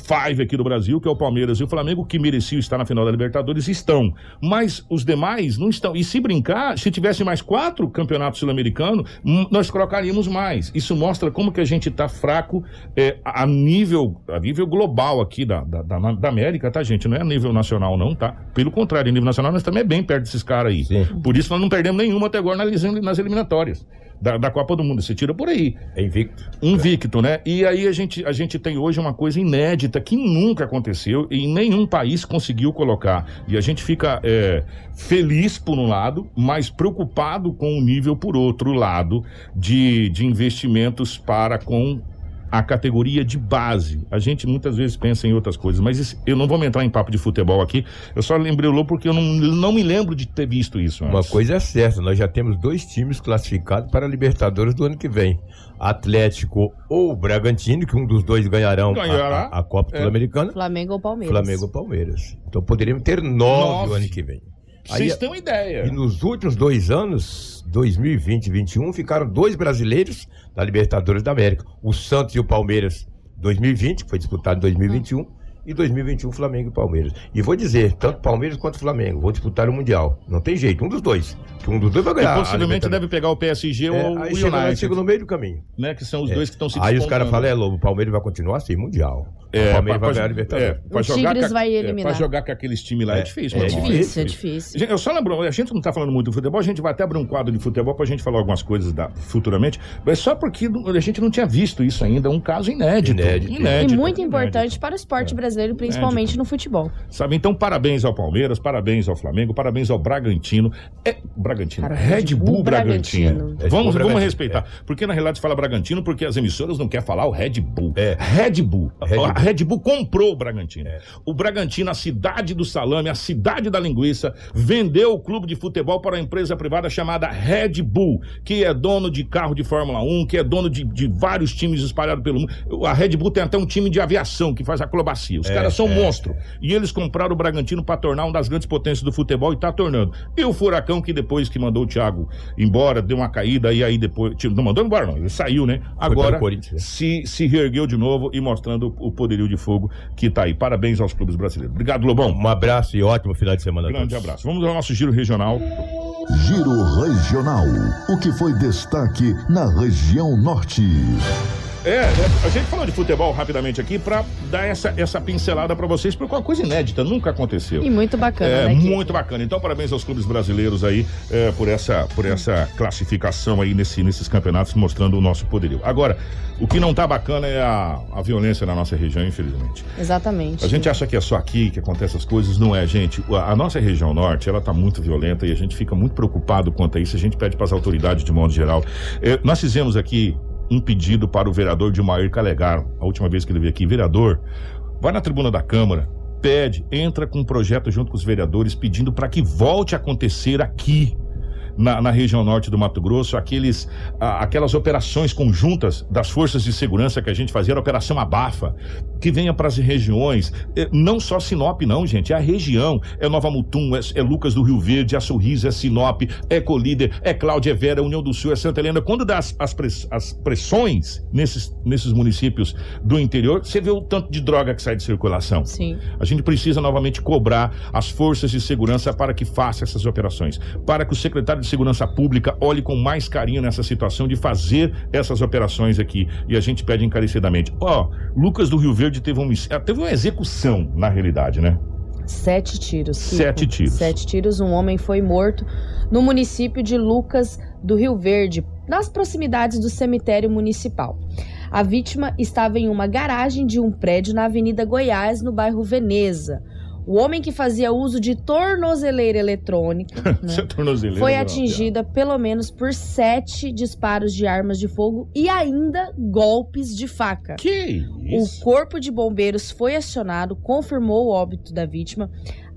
five aqui do Brasil, que é o Palmeiras e o Flamengo, que mereciam estar na final da Libertadores, estão. Mas os demais não estão. E se brincar, se tivesse mais quatro campeonatos sul-americanos, hum, nós colocaríamos mais. Isso mostra como que a gente está fraco é, a nível a nível global aqui da, da, da, da, América, tá, gente? Não é a nível nacional, não, tá? Pelo contrário, a nível nacional nós também é bem perto desses caras aí. Sim. Por isso nós não perdemos nenhuma até agora nas, nas eliminatórias da, da Copa do Mundo. Você tira por aí. É invicto. Invicto, né? E aí a gente, a gente tem hoje uma coisa inédita que nunca aconteceu e nenhum país conseguiu colocar. E a gente fica é, feliz por um lado, mas preocupado com o nível por outro lado de, de investimentos para com a categoria de base. A gente muitas vezes pensa em outras coisas, mas isso, eu não vou entrar em papo de futebol aqui. Eu só lembrei o Lô porque eu não, não me lembro de ter visto isso. Antes. Uma coisa é certa, nós já temos dois times classificados para a Libertadores do ano que vem. Atlético ou Bragantino, que um dos dois ganharão a, a, a, Copa é. Sul-Americana. Flamengo ou Palmeiras. Flamengo ou Palmeiras. Então poderíamos ter nove, no ano que vem. Vocês têm uma ideia. E nos últimos dois anos, 2020 e 2021, ficaram dois brasileiros da Libertadores da América. O Santos e o Palmeiras, 2020, que foi disputado em 2021, e 2021 Flamengo e Palmeiras. E vou dizer, tanto Palmeiras quanto Flamengo vão disputar o Mundial. Não tem jeito, um dos dois. Que um dos dois vai ganhar. E possivelmente deve pegar o PSG é, ou o United. Chega, chega no meio do caminho. Né, que são os é. dois que estão se Aí os caras falam, é, Lobo, o Palmeiras vai continuar sem Mundial. É, o Palmeiras vai ganhar a Libertadores. É, o jogar Tigres vai eliminar. Pra jogar com aqueles times lá é, é difícil. É, difícil, é difícil. Eu só lembro, a gente não tá falando muito de futebol, a gente vai até abrir um quadro de futebol pra gente falar algumas coisas da, futuramente, mas só porque a gente não tinha visto isso ainda, um caso inédito. Inédito. inédito e muito importante inédito. para o esporte brasileiro, principalmente inédito. no futebol. Sabe, então parabéns ao Palmeiras, parabéns ao Flamengo, parabéns ao Bragantino. É, Bragantino, Cara, Red Bull Bragantino. Bragantino. Vamos, vamos respeitar. É. Porque na realidade fala Bragantino porque as emissoras não querem falar o Red Bull. É. Red Bull. Red Bull. A Red Bull comprou o Bragantino. É. O Bragantino, a cidade do salame, a cidade da linguiça, vendeu o clube de futebol para uma empresa privada chamada Red Bull, que é dono de carro de Fórmula 1, que é dono de, de vários times espalhados pelo mundo. A Red Bull tem até um time de aviação que faz acrobacia. Os é, caras são é, monstros. E eles compraram o Bragantino para tornar uma das grandes potências do futebol e está tornando. E o Furacão, que depois que mandou o Thiago embora, deu uma caída, e aí depois. Não mandou embora, não. Ele saiu, né? Agora né? se, se reergueu de novo e mostrando o poderio de fogo que está aí. Parabéns aos clubes brasileiros. Obrigado, Lobão. Um abraço e ótimo final de semana. Grande abraço. Vamos ao nosso giro regional. Giro regional. O que foi destaque na região norte. É, a gente falou de futebol rapidamente aqui para dar essa, essa pincelada para vocês, porque é uma coisa inédita, nunca aconteceu. E muito bacana, é, né, Muito bacana. Então, parabéns aos clubes brasileiros aí é, por, essa, por essa classificação aí nesse, nesses campeonatos, mostrando o nosso poderio. Agora, o que não tá bacana é a, a violência na nossa região, infelizmente. Exatamente. A gente acha que é só aqui que acontecem as coisas, não é, gente. A, a nossa região norte, ela tá muito violenta e a gente fica muito preocupado quanto a isso. A gente pede para as autoridades de modo geral. É, nós fizemos aqui um pedido para o vereador Dilmair Calegar, a última vez que ele veio aqui, vereador, vai na tribuna da Câmara, pede, entra com um projeto junto com os vereadores pedindo para que volte a acontecer aqui na, na região norte do Mato Grosso, aqueles, a, aquelas operações conjuntas das forças de segurança que a gente fazia, a Operação Abafa, que venha para as regiões, é, não só Sinop não, gente, é a região, é Nova Mutum, é, é Lucas do Rio Verde, é Sorriso, é Sinop, é Colíder, é Cláudia Vera, União do Sul, é Santa Helena, quando dá as, as, press, as pressões nesses, nesses municípios do interior, você vê o tanto de droga que sai de circulação. Sim. A gente precisa novamente cobrar as forças de segurança para que façam essas operações, para que o secretário de Segurança Pública olhe com mais carinho nessa situação de fazer essas operações aqui. E a gente pede encarecidamente. Ó, oh, Lucas do Rio Verde teve, um, eh, teve uma execução, na realidade, né? Sete tiros. Sete tiros. Sete tiros. Um homem foi morto no município de Lucas do Rio Verde, nas proximidades do cemitério municipal. A vítima estava em uma garagem de um prédio na Avenida Goiás, no bairro Veneza. O homem que fazia uso de tornozeleira eletrônica né, tornozeleira foi atingida pelo menos por sete disparos de armas de fogo e ainda golpes de faca. Que isso? O corpo de bombeiros foi acionado, confirmou o óbito da vítima.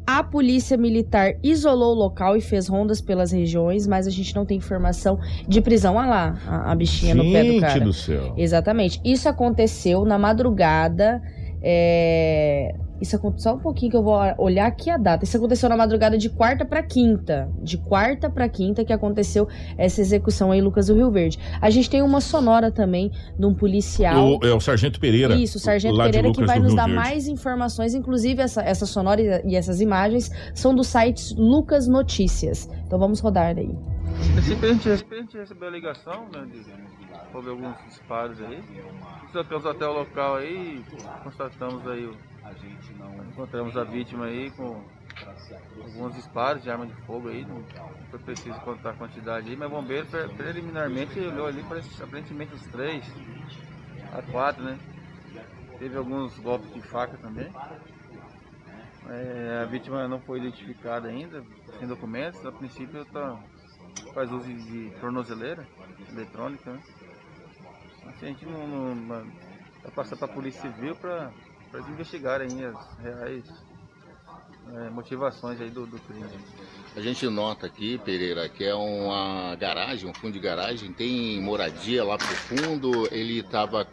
A polícia militar isolou o local e fez rondas pelas regiões, mas a gente não tem informação de prisão. Olha lá, a, a bichinha no pé do Gente cara. do céu. Exatamente. Isso aconteceu na madrugada. É, Isso aconteceu só um pouquinho que eu vou olhar aqui a data. Isso aconteceu na madrugada de quarta para quinta. De quarta para quinta que aconteceu essa execução aí, Lucas do Rio Verde. A gente tem uma sonora também de um policial. O, é o Sargento Pereira. Isso, o Sargento Pereira que vai nos Rio dar Verde. mais informações. Inclusive, essa, essa sonora e- essas imagens são do site Lucas Notícias. Então vamos rodar aí. princípio, a gente, recebeu a ligação, né, de, houve alguns disparos aí. Deslocamos até o local aí e constatamos aí, encontramos a vítima aí com alguns disparos de arma de fogo aí. Não foi preciso contar a quantidade aí, mas o bombeiro pre- preliminarmente olhou ali, parece aparentemente os três, a quatro, né? Teve alguns golpes de faca também. É, a vítima não foi identificada ainda, sem documentos. A princípio tá, faz uso de, de tornozeleira eletrônica. Né? Assim, a gente não, não, não- vai passar para a Polícia Civil para eles investigarem as reais é, motivações aí do, do crime. A gente nota aqui, Pereira, que é uma garagem, um fundo de garagem, tem moradia lá pro fundo, ele estava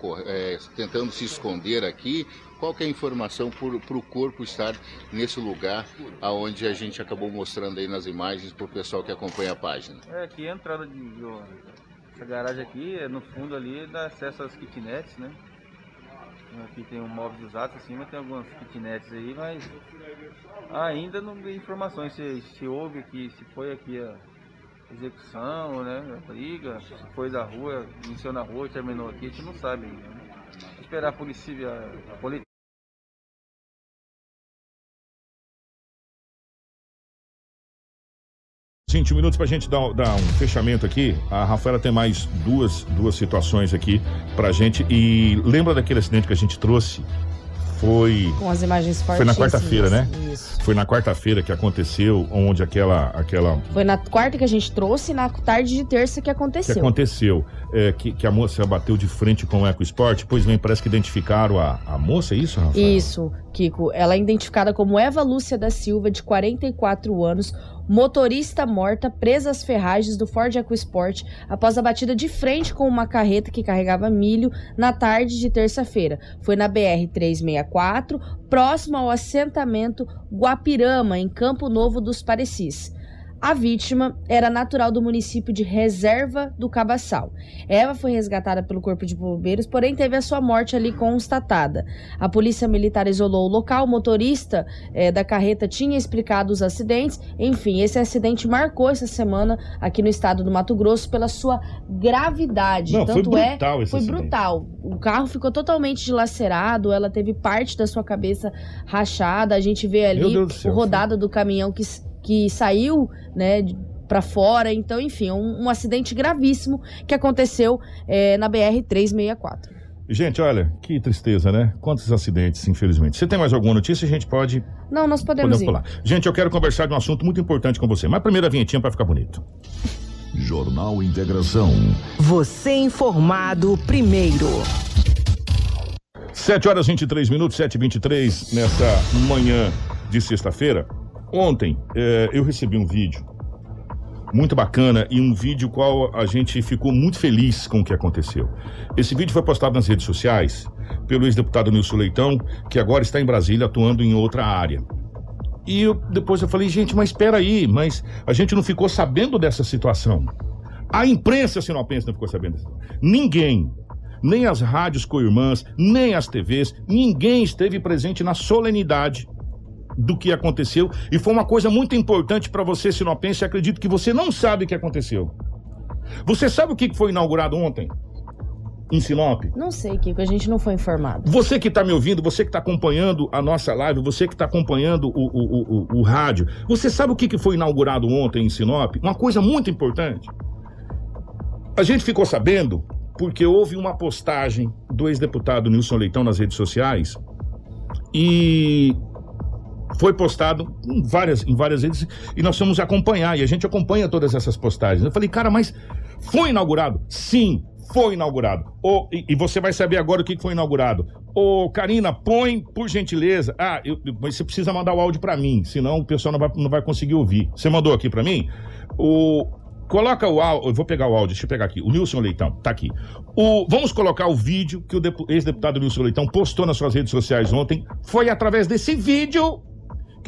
tentando se esconder aqui. Qual que é a informação para o corpo estar nesse lugar aonde a gente acabou mostrando aí nas imagens para o pessoal que acompanha a página? É, aqui a entrada de. Essa garagem aqui, é no fundo ali, dá acesso às kitnets, né? Aqui tem um móvel usados acima, tem algumas kitnets aí, mas ainda não tem informações se, se houve aqui, se foi aqui a execução, né? A briga, se foi da rua, iniciou na rua e terminou aqui, a gente não sabe ainda. Né? Esperar a polícia, a, a polícia. 20 minutos pra gente dar, dar um fechamento aqui. A Rafaela tem mais duas, duas situações aqui pra gente. E lembra daquele acidente que a gente trouxe? Foi. Com as imagens Foi na quarta-feira, né? Isso. Foi na quarta-feira que aconteceu, onde aquela. aquela Foi na quarta que a gente trouxe e na tarde de terça que que aconteceu. aconteceu, é, que, que a moça bateu de frente com o EcoSport, pois bem, parece que identificaram a, a moça, é isso, Rafael? Isso, Kiko. Ela é identificada como Eva Lúcia da Silva, de 44 anos, motorista morta, presa às ferragens do Ford EcoSport após a batida de frente com uma carreta que carregava milho na tarde de terça-feira. Foi na BR-364, próximo ao assentamento Guapirama, em Campo Novo dos Parecis. A vítima era natural do município de Reserva do Cabaçal. Eva foi resgatada pelo Corpo de Bombeiros, porém teve a sua morte ali constatada. A polícia militar isolou o local, o motorista eh, da carreta tinha explicado os acidentes. Enfim, esse acidente marcou essa semana aqui no estado do Mato Grosso pela sua gravidade. Não, foi Tanto é, brutal esse foi acidente. brutal. O carro ficou totalmente dilacerado, ela teve parte da sua cabeça rachada. A gente vê ali o céu, rodado do caminhão que, que saiu, né? de- Pra fora, então, enfim, um, um acidente gravíssimo que aconteceu eh, na BR-364. Gente, olha, que tristeza, né? Quantos acidentes, infelizmente. Você tem mais alguma notícia? A gente pode Não, nós podemos podemos pular. Gente, eu quero conversar de um assunto muito importante com você. Mas primeiro a vinhetinha pra ficar bonito. Jornal Integração. Você informado primeiro. 7 horas 23 minutos, 7 e 23 nessa manhã de sexta-feira. Ontem eh, eu recebi um vídeo muito bacana e um vídeo qual a gente ficou muito feliz com o que aconteceu. Esse vídeo foi postado nas redes sociais pelo ex-deputado Nilson Leitão, que agora está em Brasília atuando em outra área. E eu, depois eu falei, gente, mas espera aí, mas a gente não ficou sabendo dessa situação. A imprensa sinopense não ficou sabendo. Ninguém, nem as rádios co-irmãs, nem as TVs, ninguém esteve presente na solenidade do que aconteceu. E foi uma coisa muito importante para você, sinopense, acredito que você não sabe o que aconteceu. Você sabe o que foi inaugurado ontem? Em Sinop? Não sei, Kiko, a gente não foi informado. Você que está me ouvindo, você que está acompanhando a nossa live, você que está acompanhando o, o, o, o, rádio, você sabe o que, que foi inaugurado ontem em Sinop? Uma coisa muito importante. A gente ficou sabendo porque houve uma postagem do ex-deputado Nilson Leitão nas redes sociais e foi postado em várias, em várias redes e nós fomos acompanhar e a gente acompanha todas essas postagens. Eu falei, cara, mas foi inaugurado? Sim, foi inaugurado. Ô, e, e você vai saber agora o que foi inaugurado. Ô, Karina, põe, por gentileza. Ah, eu- você precisa mandar o áudio pra mim, senão o pessoal não vai, não vai conseguir ouvir. Você mandou aqui pra mim? O. Coloca o áudio. Eu vou pegar o áudio, deixa eu pegar aqui. O Nilson Leitão, tá aqui. O, vamos colocar o vídeo que o depu- ex-deputado Nilson Leitão postou nas suas redes sociais ontem. Foi através desse vídeo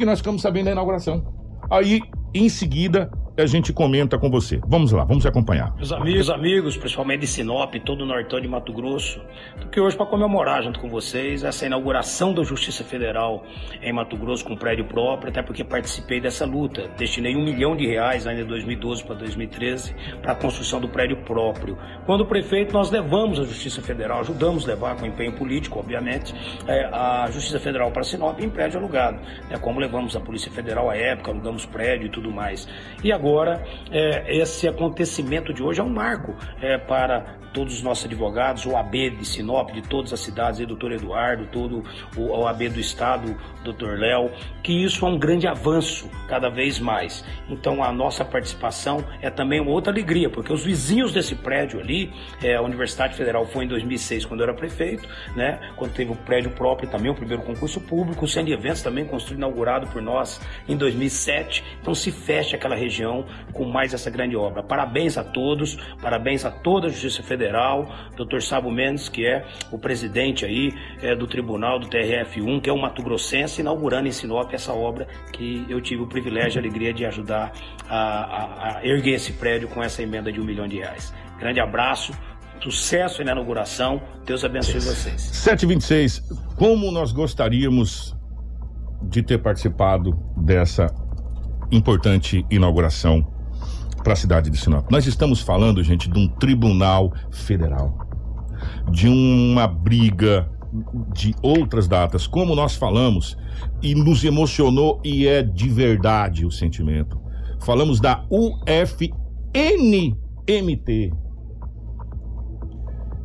que nós ficamos sabendo da inauguração. Aí, em seguida, a gente comenta com você. Vamos lá, vamos acompanhar. Meus amigos, amigos, principalmente de Sinop, todo o nortão de Mato Grosso, tô aqui hoje para comemorar junto com vocês essa inauguração da Justiça Federal em Mato Grosso com prédio próprio, até porque participei dessa luta. Destinei um milhão de reais ainda em 2012 para 2013 para a construção do prédio próprio. Quando prefeito, nós levamos a Justiça Federal, ajudamos a levar com empenho político, obviamente, é, a Justiça Federal para Sinop em prédio alugado. né, como levamos a Polícia Federal à época, alugamos prédio e tudo mais. E agora, é, esse acontecimento de hoje é um marco é, para todos os nossos advogados, o AB de Sinop, de todas as cidades, aí, doutor Eduardo, todo o AB do Estado, doutor Léo, que isso é um grande avanço cada vez mais. Então a nossa participação é também uma outra alegria, porque os vizinhos desse prédio ali, é, a Universidade Federal foi em 2006, quando eu era prefeito, né, quando teve o prédio próprio também, o primeiro concurso público, o Centro Eventos também construído, inaugurado por nós em 2007. Então se fecha aquela região com mais essa grande obra. Parabéns a todos, parabéns a toda a Justiça Federal, doutor Sabo Mendes, que é o presidente aí é, do Tribunal do TRF1, que é um Mato Grossense, inaugurando em Sinop essa obra que eu tive o privilégio e a alegria de ajudar a, a- a erguer esse prédio com essa emenda de um milhão de reais. Grande abraço, sucesso na inauguração, Deus abençoe vocês. 726, como nós gostaríamos de ter participado dessa importante inauguração para a cidade de Sinop. Nós estamos falando, gente, de um tribunal federal, de uma briga de outras datas, como nós falamos, e nos emocionou e é de verdade o sentimento. Falamos da UFNMT,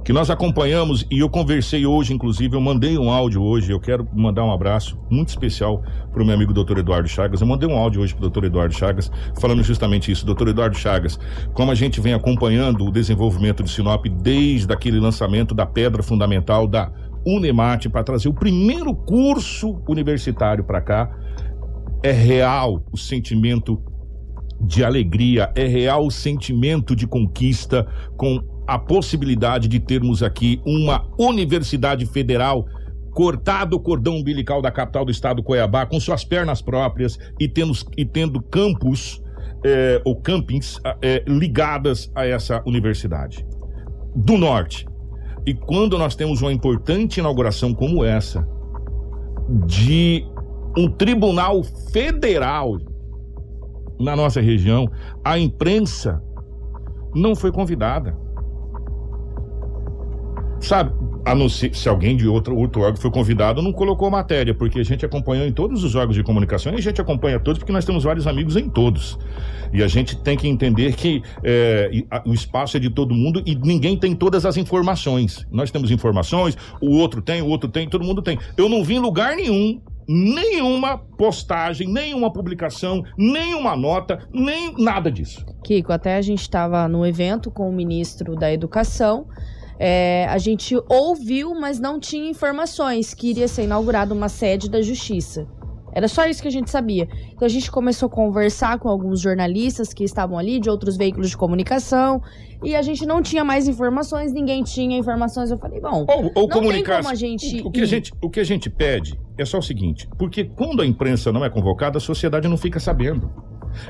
que nós acompanhamos e eu conversei hoje, inclusive, eu mandei um áudio hoje, eu quero mandar um abraço muito especial para o meu amigo Dr. Eduardo Chagas. Eu mandei um áudio hoje para o Dr. Eduardo Chagas falando justamente isso. Dr. Eduardo Chagas, como a gente vem acompanhando o desenvolvimento de Sinop desde aquele lançamento da pedra fundamental da Unemate para trazer o primeiro curso universitário para cá, é real o sentimento de alegria, é real o sentimento de conquista com a possibilidade de termos aqui uma universidade federal cortado o cordão umbilical da capital do estado Cuiabá com suas pernas próprias e tendo, e tendo campus eh, ou campings eh, ligadas a essa universidade do norte. E quando nós temos uma importante inauguração como essa de um tribunal federal na nossa região, a imprensa não foi convidada. Sabe, a não ser se alguém de outro, outro órgão foi convidado, não colocou matéria, porque a gente acompanhou em todos os órgãos de comunicação e a gente acompanha todos porque nós temos vários amigos em todos. E a gente tem que entender que é, o espaço é de todo mundo e ninguém tem todas as informações. Nós temos informações, o outro tem, o outro tem, todo mundo tem. Eu não vi em lugar nenhum nenhuma postagem, nenhuma publicação, nenhuma nota, nem nada disso. Kiko, até a gente estava no evento com o ministro da Educação. É, a gente ouviu, mas não tinha informações que iria ser inaugurada uma sede da Justiça. Era só isso que a gente sabia. Então a gente começou a conversar com alguns jornalistas que estavam ali, de outros veículos de comunicação, e a gente não tinha mais informações, ninguém tinha informações. Eu falei, bom, Ou, ou não tem como a gente. O, que a gente, o que a gente pede é só o seguinte: porque quando a imprensa não é convocada, a sociedade não fica sabendo.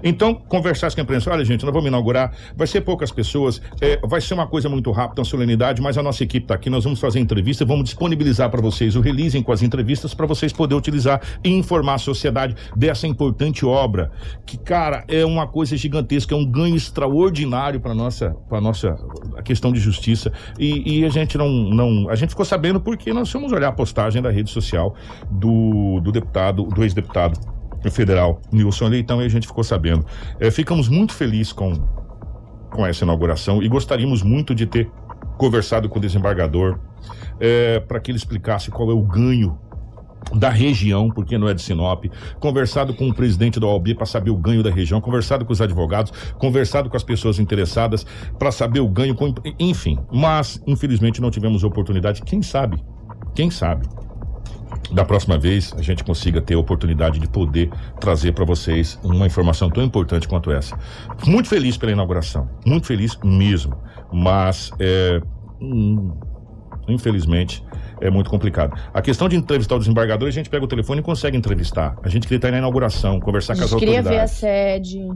Então, conversar com a imprensa, olha, gente, nós vamos inaugurar, vai ser poucas pessoas, é, vai ser uma coisa muito rápida, uma solenidade, mas a nossa equipe está aqui, nós vamos fazer entrevista, vamos disponibilizar para vocês o releasing com as entrevistas para vocês poderem utilizar e informar a sociedade dessa importante obra, que, cara, é uma coisa gigantesca, é um ganho extraordinário para nossa, para nossa questão de justiça. E, e a gente não, não. A gente ficou sabendo porque nós fomos olhar a postagem da rede social do, do deputado, do ex-deputado federal Nilson Leitão e a gente ficou sabendo. É, ficamos muito felizes com, com essa inauguração e gostaríamos muito de ter conversado com o desembargador para que ele explicasse qual é o ganho da região, porque não é de Sinop, conversado com o presidente da OAB para saber o ganho da região, conversado com os advogados, conversado com as pessoas interessadas para saber o ganho, com, enfim. Mas, infelizmente, não tivemos oportunidade. Quem sabe? Quem sabe? Da próxima vez a gente consiga ter a oportunidade de poder trazer para vocês uma informação tão importante quanto essa. Muito feliz pela inauguração, muito feliz mesmo, mas é, hum, infelizmente é muito complicado. A questão de entrevistar o desembargador, a gente pega o telefone e consegue entrevistar. A gente queria estar na inauguração, conversar com as gente queria autoridades. ver a sede,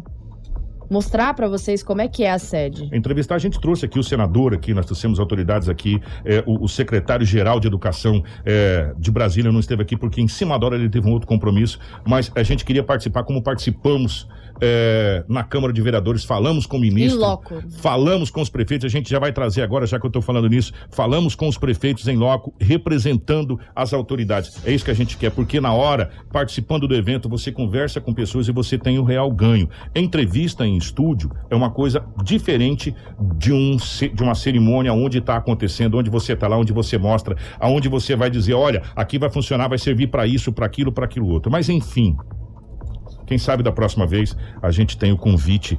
mostrar pra vocês como é que é a sede. Entrevistar, a gente trouxe aqui o senador aqui, nós trouxemos autoridades aqui, é, o, o secretário-geral de Educação é, de Brasília não esteve aqui porque em cima da hora ele teve um outro compromisso, mas a gente queria participar como participamos é, na Câmara de Vereadores, falamos com o ministro, falamos com os prefeitos, a gente já vai trazer agora, já que eu estou falando nisso, falamos com os prefeitos em loco, representando as autoridades. É isso que a gente quer, porque na hora, participando do evento, você conversa com pessoas e você tem o real ganho. Entrevista em estúdio é uma coisa diferente de, um, de uma cerimônia onde está acontecendo, onde você está lá, onde você mostra, aonde você vai dizer, olha, aqui vai funcionar, vai servir para isso, para aquilo, para aquilo outro. Mas enfim, quem sabe da próxima vez a gente tem o convite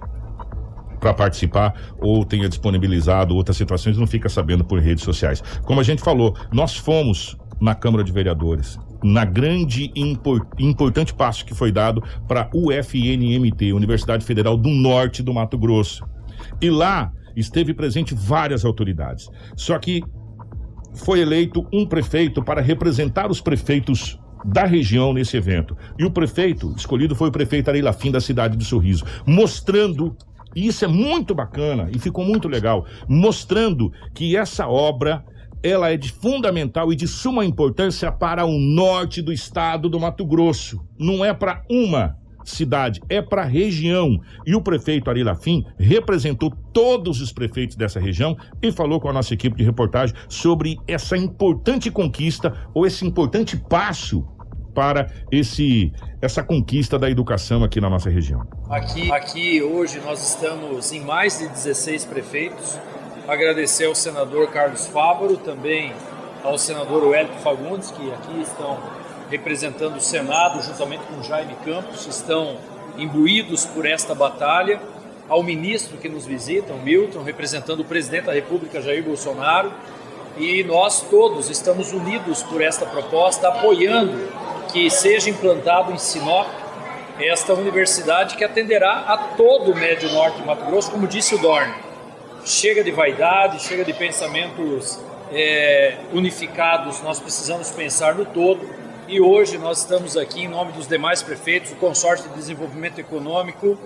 para participar ou tenha disponibilizado outras situações não fica sabendo por redes sociais. Como a gente falou, nós fomos na Câmara de Vereadores na grande e impor- importante passo que foi dado para UFNMT, Universidade Federal do Norte do Mato Grosso. E lá esteve presente várias autoridades. Só que foi eleito um prefeito para representar os prefeitos da região nesse evento. E o prefeito escolhido foi o prefeito Ari Lafim da cidade de Sorriso, mostrando e isso é muito bacana e ficou muito legal, mostrando que essa obra ela é de fundamental e de suma importância para o norte do estado do Mato Grosso. Não é para uma cidade, é para a região. E o prefeito Ari Lafim representou todos os prefeitos dessa região e falou com a nossa equipe de reportagem sobre essa importante conquista ou esse importante passo para esse essa conquista da educação aqui na nossa região. Aqui, aqui hoje nós estamos em mais de 16 prefeitos. Agradecer ao senador Carlos Fávaro, também ao senador Wellington Fagundes, que aqui estão representando o Senado, juntamente com Jaime Campos, estão imbuídos por esta batalha. Ao ministro que nos visita, o Milton, representando o presidente da República, Jair Bolsonaro. E nós todos estamos unidos por esta proposta, apoiando que seja implantado em Sinop esta universidade que atenderá a todo o Médio Norte de Mato Grosso, como disse o Dorn. Chega de vaidade, chega de pensamentos é, unificados, nós precisamos pensar no todo. E hoje nós estamos aqui em nome dos demais prefeitos, o Consórcio de Desenvolvimento Econômico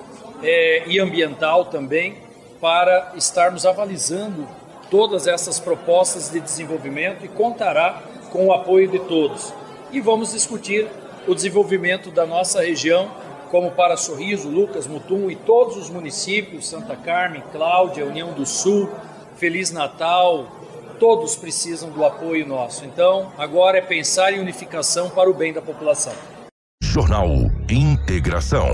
é, e Ambiental também, para estarmos avalizando todas essas propostas de desenvolvimento e contará com o apoio de todos. E vamos discutir o desenvolvimento da nossa região, como para Sorriso, Lucas, Mutum e todos os municípios, Santa Carmen, Cláudia, União do Sul, Feliz Natal, todos precisam do apoio nosso. Então, agora é pensar em unificação para o bem da população. Jornal Integração.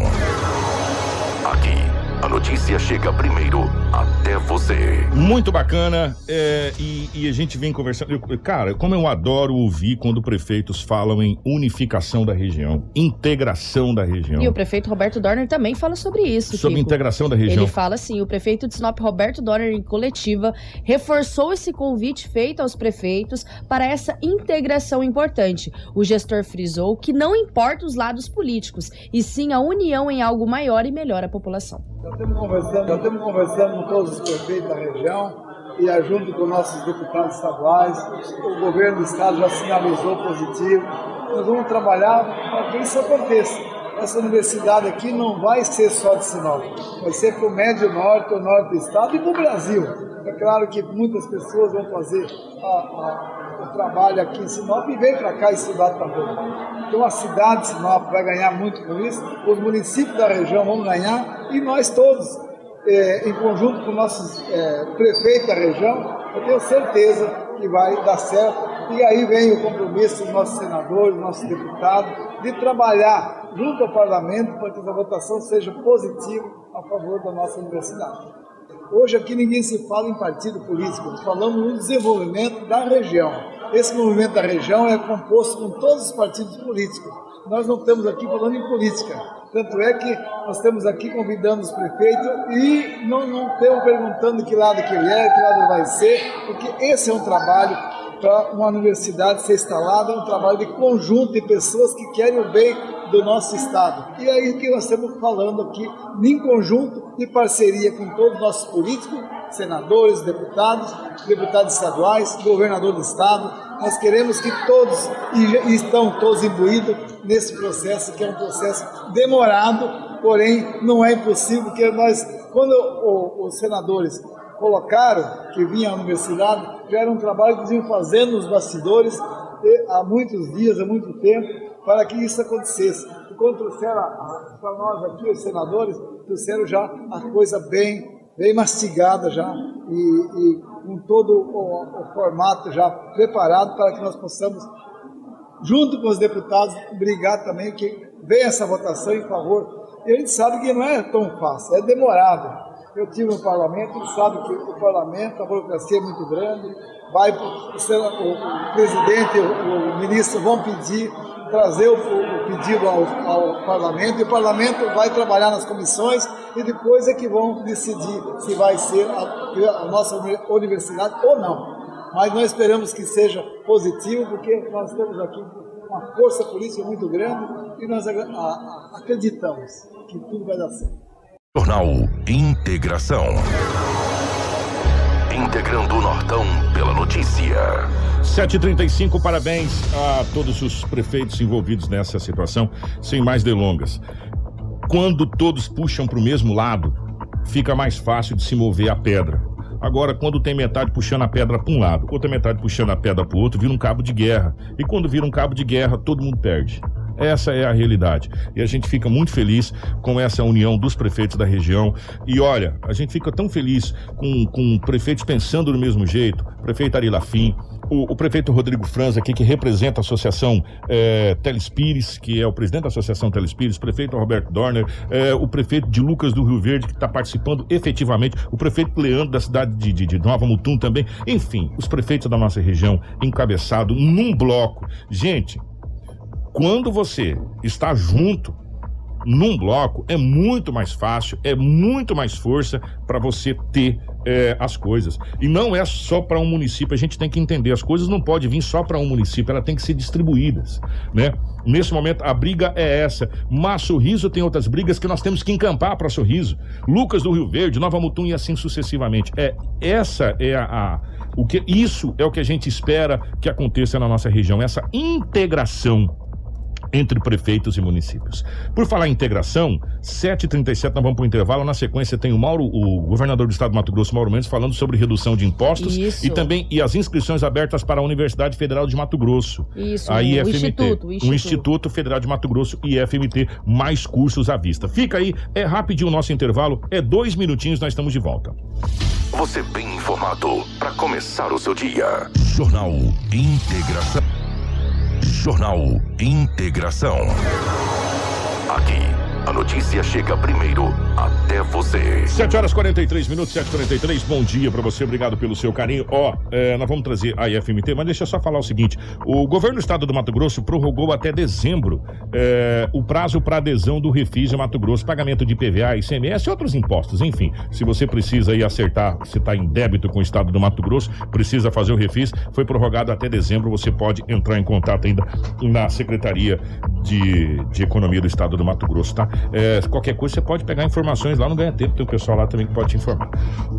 Aqui, a notícia chega primeiro até você. Muito bacana, é, e, e a gente vem conversando. eu- cara, como eu adoro ouvir quando prefeitos falam em unificação da região, integração da região. E o prefeito Roberto Dorner também fala sobre isso. Sobre Kiko. integração da região. Ele fala assim: o prefeito de Sinop, Roberto Dorner, em coletiva, reforçou esse convite feito aos prefeitos para essa integração importante. O gestor frisou que não importa os lados políticos, e sim a união em algo maior e melhor à população. Já estamos conversando, já estamos conversando com todos os prefeitos da região e junto com nossos deputados estaduais. O governo do estado já sinalizou positivo. Nós vamos trabalhar para que isso aconteça. Essa universidade aqui não vai ser só de Sinop, vai ser para o Médio Norte, o Norte do estado e para o Brasil. É claro que muitas pessoas vão fazer a- a- o trabalho aqui em Sinop e vem para cá estudar também. Então a cidade de Sinop vai ganhar muito com isso, os municípios da região vão ganhar e nós todos, eh, em conjunto com nossos eh, prefeitos da região, eu tenho certeza que vai dar certo. E aí vem o compromisso dos nossos senadores, dos nossos deputados, de trabalhar junto ao parlamento para que essa votação seja positiva a favor da nossa universidade. Hoje aqui ninguém se fala em partido político, falamos no desenvolvimento da região. esse movimento da região é composto com todos os partidos políticos. Nós não estamos aqui falando em política. Tanto é que nós estamos aqui convidando os prefeitos e não, não estamos perguntando que lado que ele é, que lado vai ser, porque esse é um trabalho para uma universidade ser instalada, um trabalho de conjunto de pessoas que querem o bem do nosso Estado. E é aí que nós estamos falando aqui, em conjunto, de parceria com todos os nossos políticos, senadores, deputados, deputados estaduais, governador do Estado. Nós queremos que todos, e estão todos imbuídos nesse processo, que é um processo demorado, porém não é impossível, porque nós, quando os senadores colocaram que vinha à universidade, já era um trabalho que eles iam fazendo nos bastidores há muitos dias, há muito tempo, para que isso acontecesse. E quando trouxeram para nós aqui, os senadores, trouxeram já a coisa bem, bem mastigada já, e, e com todo o, o formato já preparado para que nós possamos, junto com os deputados, brigar também que venha essa votação em favor. E a gente sabe que não é tão fácil, é demorado. Eu tive no parlamento, sabe que o parlamento, a burocracia é muito grande, vai o, o presidente, o, o, ministro vão pedir, trazer o, o pedido ao, ao, parlamento, e o parlamento vai trabalhar nas comissões e depois é que vão decidir se vai ser a, a nossa universidade ou não. Mas nós esperamos que seja positivo, porque nós temos aqui uma força política muito grande e nós acreditamos que tudo vai dar certo. Jornal Integração. Integrando o Nortão pela notícia. 7h35, parabéns a todos os prefeitos envolvidos nessa situação. Sem mais delongas. Quando todos puxam para o mesmo lado, fica mais fácil de se mover a pedra. Agora, quando tem metade puxando a pedra para um lado, outra metade puxando a pedra para o outro, vira um cabo de guerra. E quando vira um cabo de guerra, todo mundo perde. Essa é a realidade. E a gente fica muito feliz com essa união dos prefeitos da região. E olha, a gente fica tão feliz com, com prefeitos pensando do mesmo jeito. Prefeito Ari Lafim, o, o, prefeito Rodrigo Franz aqui, que representa a Associação é, Telespires, que é o presidente da Associação Telespires, prefeito Roberto Dorner, é, o prefeito de Lucas do Rio Verde, que está participando efetivamente, o prefeito Leandro da cidade de, de, de Nova Mutum também. Enfim, os prefeitos da nossa região encabeçado num bloco. Gente, quando você está junto num bloco, é muito mais fácil, é muito mais força para você ter é, as coisas. E não é só para um município, a gente tem que entender, as coisas não podem vir só para um município, elas têm que ser distribuídas, né? Nesse momento a briga é essa, mas Sorriso tem outras brigas que nós temos que encampar para Sorriso. Lucas do Rio Verde, Nova Mutum e assim sucessivamente. É essa é a, a o que isso é o que a gente espera que aconteça na nossa região, essa integração entre prefeitos e municípios. Por falar em integração, 7h37 nós vamos para o intervalo. Na sequência tem o Mauro, o governador do estado do Mato Grosso, Mauro Mendes, falando sobre redução de impostos Isso. e também e as inscrições abertas para a Universidade Federal de Mato Grosso. Isso, a IFMT, o Instituto, o Instituto. Instituto Federal de Mato Grosso, IFMT, mais cursos à vista. Fica aí, é rapidinho o nosso intervalo, é dois minutinhos, nós estamos de volta. Você bem informado para começar o seu dia. Jornal Integração. Jornal Integração. Aqui a notícia chega primeiro até você. 7 horas 43 minutos, 7h43. Bom dia para você, obrigado pelo seu carinho. Ó, é, nós vamos trazer a IFMT, mas deixa eu só falar o seguinte: o governo do estado do Mato Grosso prorrogou até dezembro é, o prazo para adesão do Refis Mato Grosso, pagamento de PVA, ICMS e outros impostos. Enfim, se você precisa aí acertar, se está em débito com o estado do Mato Grosso, precisa fazer o Refis, foi prorrogado até dezembro. Você pode entrar em contato ainda na Secretaria de, de Economia do estado do Mato Grosso, tá? É, qualquer coisa você pode pegar informações lá no Ganha Tempo, tem o pessoal lá também que pode te informar.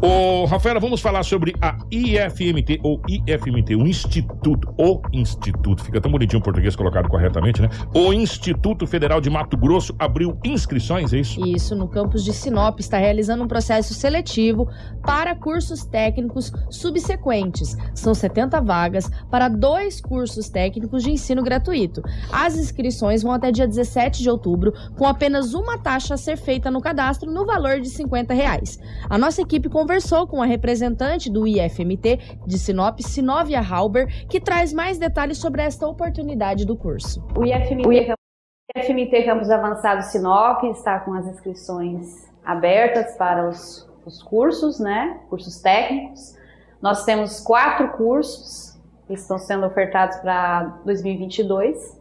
Ô, Rafaela, vamos falar sobre a IFMT, ou IFMT, o Instituto, o Instituto, fica tão bonitinho o português colocado corretamente, né? O Instituto Federal de Mato Grosso abriu inscrições, é isso? Isso, no campus de Sinop, está realizando um processo seletivo para cursos técnicos subsequentes. São 70 vagas para dois cursos técnicos de ensino gratuito. As inscrições vão até dia 17 de outubro, com apenas apenas uma taxa a ser feita no cadastro no valor de 50 reais. A nossa equipe conversou com a representante do IFMT de Sinop, Sinovia Halber, que traz mais detalhes sobre esta oportunidade do curso. O IFMT, o IFMT Campus Avançado Sinop está com as inscrições abertas para os, os cursos, né? Cursos técnicos. Nós temos quatro cursos que estão sendo ofertados para 2022.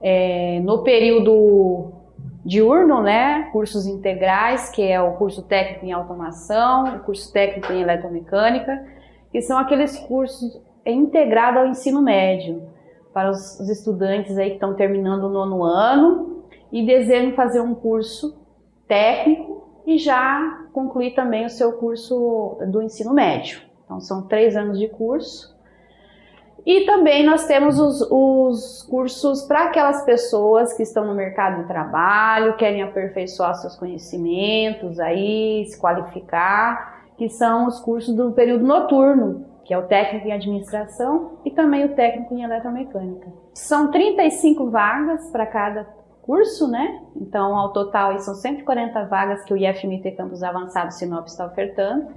É, no período diurno, né, cursos integrais, que é o curso técnico em automação, o curso técnico em eletromecânica, que são aqueles cursos integrados ao ensino médio, para os, os estudantes aí que estão terminando o nono ano e desejam fazer um curso técnico e já concluir também o seu curso do ensino médio. Então, são três anos de curso. E também nós temos os, os cursos para aquelas pessoas que estão no mercado de trabalho, querem aperfeiçoar seus conhecimentos, aí se qualificar, que são os cursos do período noturno, que é o técnico em administração e também o técnico em eletromecânica. São 35 vagas para cada curso, né? Então, ao total, são 140 vagas que o IFMT Campus Avançado Sinop está ofertando.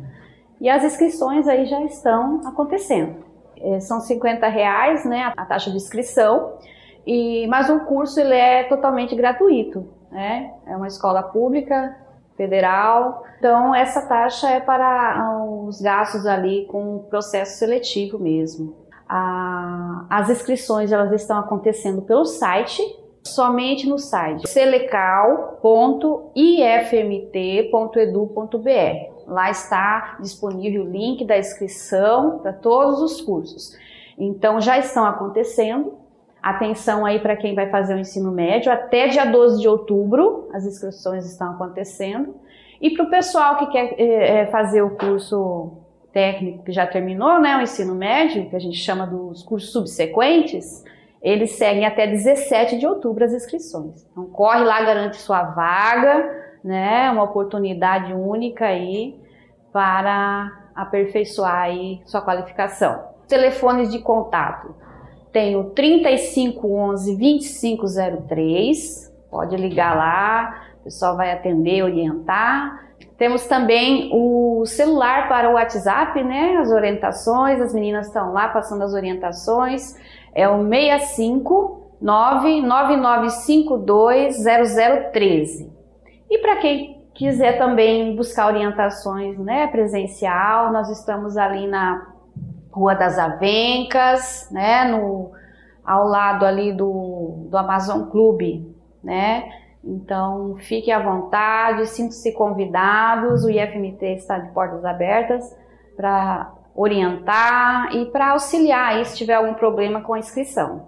E as inscrições aí já estão acontecendo. É, são 50 reais, né, a taxa de inscrição, e, mas o curso ele é totalmente gratuito, né? É uma escola pública, federal. Então, essa taxa é para os gastos ali com o processo seletivo mesmo. A, as inscrições elas estão acontecendo pelo site somente no site selecal.ifmt.edu.br. Lá está disponível o link da inscrição para todos os cursos. Então já estão acontecendo. Atenção aí para quem vai fazer o ensino médio, até dia 12 de outubro as inscrições estão acontecendo. E para o pessoal que quer é, fazer o curso técnico que já terminou, né, o ensino médio, que a gente chama dos cursos subsequentes, eles seguem até 17 de outubro as inscrições. Então corre lá, garante sua vaga, né? Uma oportunidade única aí para aperfeiçoar aí sua qualificação. Telefones de contato. Tem o 3511 2503. Pode ligar lá, o pessoal vai atender, orientar. Temos também o celular para o WhatsApp, né? As orientações, as meninas estão lá passando as orientações é o 65 999520013. E para quem quiser também buscar orientações né, presencial, nós estamos ali na Rua das Avencas, né, no, ao lado ali do, do Amazon Clube, né? Então, fiquem à vontade, sintam-se convidados, o IFMT está de portas abertas para orientar e para auxiliar aí se tiver algum problema com a inscrição.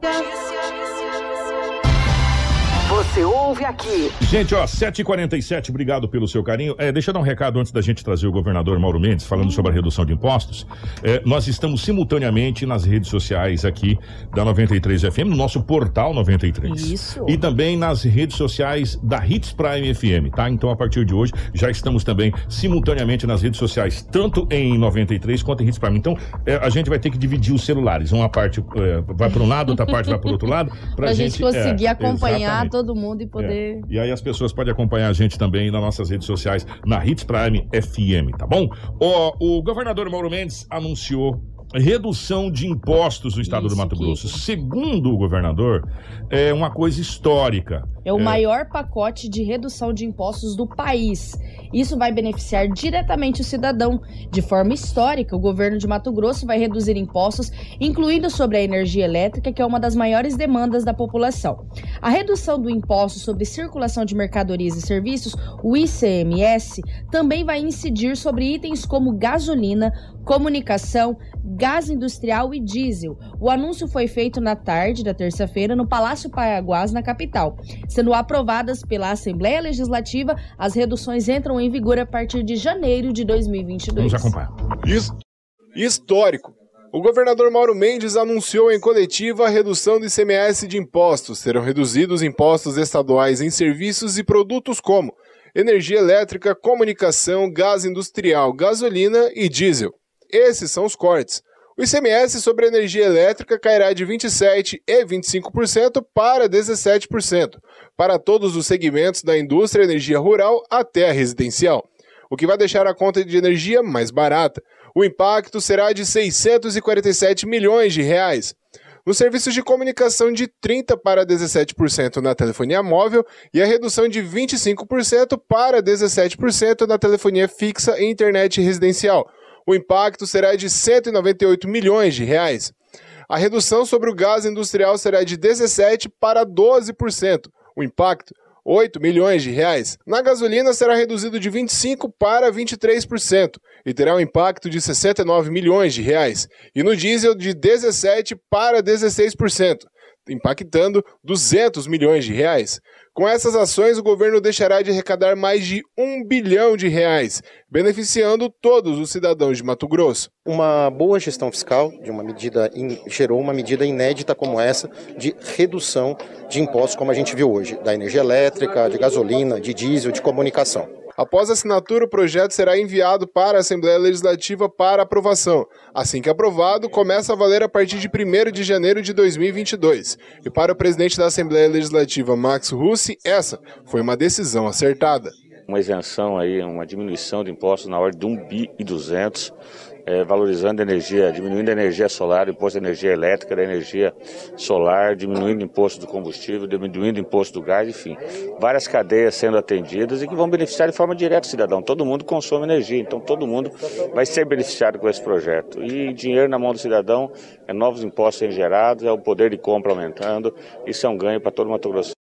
Você ouve aqui. Gente, ó, 7h47, obrigado pelo seu carinho. É, deixa eu dar um recado antes da gente trazer o governador Mauro Mendes falando sobre a redução de impostos. É, nós estamos simultaneamente nas redes sociais aqui da 93 FM, no nosso portal 93. Isso. E também nas redes sociais da Hits Prime FM, tá? Então, a partir de hoje, já estamos também simultaneamente nas redes sociais, tanto em 93 quanto em Hits Prime. Então, é, a gente vai ter que dividir os celulares. Uma parte é, vai para um lado, outra parte vai para o outro lado. Pra, Pra gente conseguir é, acompanhar exatamente. todo mundo e poder. É. E aí as pessoas podem acompanhar a gente também nas nossas redes sociais, na Hits Prime FM, tá bom? O, o governador Mauro Mendes anunciou redução de impostos no estado do Mato Grosso. Segundo o governador, é uma coisa histórica. É o maior pacote de redução de impostos do país. Isso vai beneficiar diretamente o cidadão. De forma histórica, o governo de Mato Grosso vai reduzir impostos, incluindo sobre a energia elétrica, que é uma das maiores demandas da população. A redução do imposto sobre circulação de mercadorias e serviços, o ICMS, também vai incidir sobre itens como gasolina, comunicação, gás industrial e diesel. O anúncio foi feito na tarde da terça-feira no Palácio Paiaguás, na capital. Sendo aprovadas pela Assembleia Legislativa, as reduções entram em vigor a partir de janeiro de 2022. Vamos acompanhar. His- Histórico. O governador Mauro Mendes anunciou em coletiva a redução do ICMS de impostos. Serão reduzidos impostos estaduais em serviços e produtos como energia elétrica, comunicação, gás industrial, gasolina e diesel. Esses são os cortes. O ICMS sobre energia elétrica cairá de 27% e 25% para 17%, para todos os segmentos da indústria energia rural até a residencial, o que vai deixar a conta de energia mais barata. O impacto será de 647 milhões de reais. Nos serviços de comunicação de 30% para 17% na telefonia móvel e a redução de 25% para 17% na telefonia fixa e internet residencial. O impacto será de 198 milhões de reais. A redução sobre o gás industrial será de 17% para 12%. O impacto 8 milhões de reais. Na gasolina será reduzido de 25 para 23% e terá um impacto de 69 milhões de reais. E no diesel de 17 para 16%, impactando 200 milhões de reais. Com essas ações, o governo deixará de arrecadar mais de um bilhão de reais, beneficiando todos os cidadãos de Mato Grosso. Uma boa gestão fiscal de uma medida in, gerou uma medida inédita como essa de redução de impostos, como a gente viu hoje, da energia elétrica, de gasolina, de diesel, de comunicação. Após a assinatura, o projeto será enviado para a Assembleia Legislativa para aprovação. Assim que aprovado, começa a valer a partir de 1 de janeiro de 2022. E para o presidente da Assembleia Legislativa, Max Russi, essa foi uma decisão acertada. Uma isenção aí, uma diminuição de impostos na ordem de 1 bi e 200 é, valorizando a energia, diminuindo a energia solar, imposto da energia elétrica, da energia solar, diminuindo o imposto do combustível, diminuindo o imposto do gás, enfim, várias cadeias sendo atendidas e que vão beneficiar de forma direta o cidadão. Todo mundo consome energia, então todo mundo vai ser beneficiado com esse projeto. E dinheiro na mão do cidadão, é novos impostos sendo gerados, é o poder de compra aumentando, isso é um ganho para todo Mato Grosso.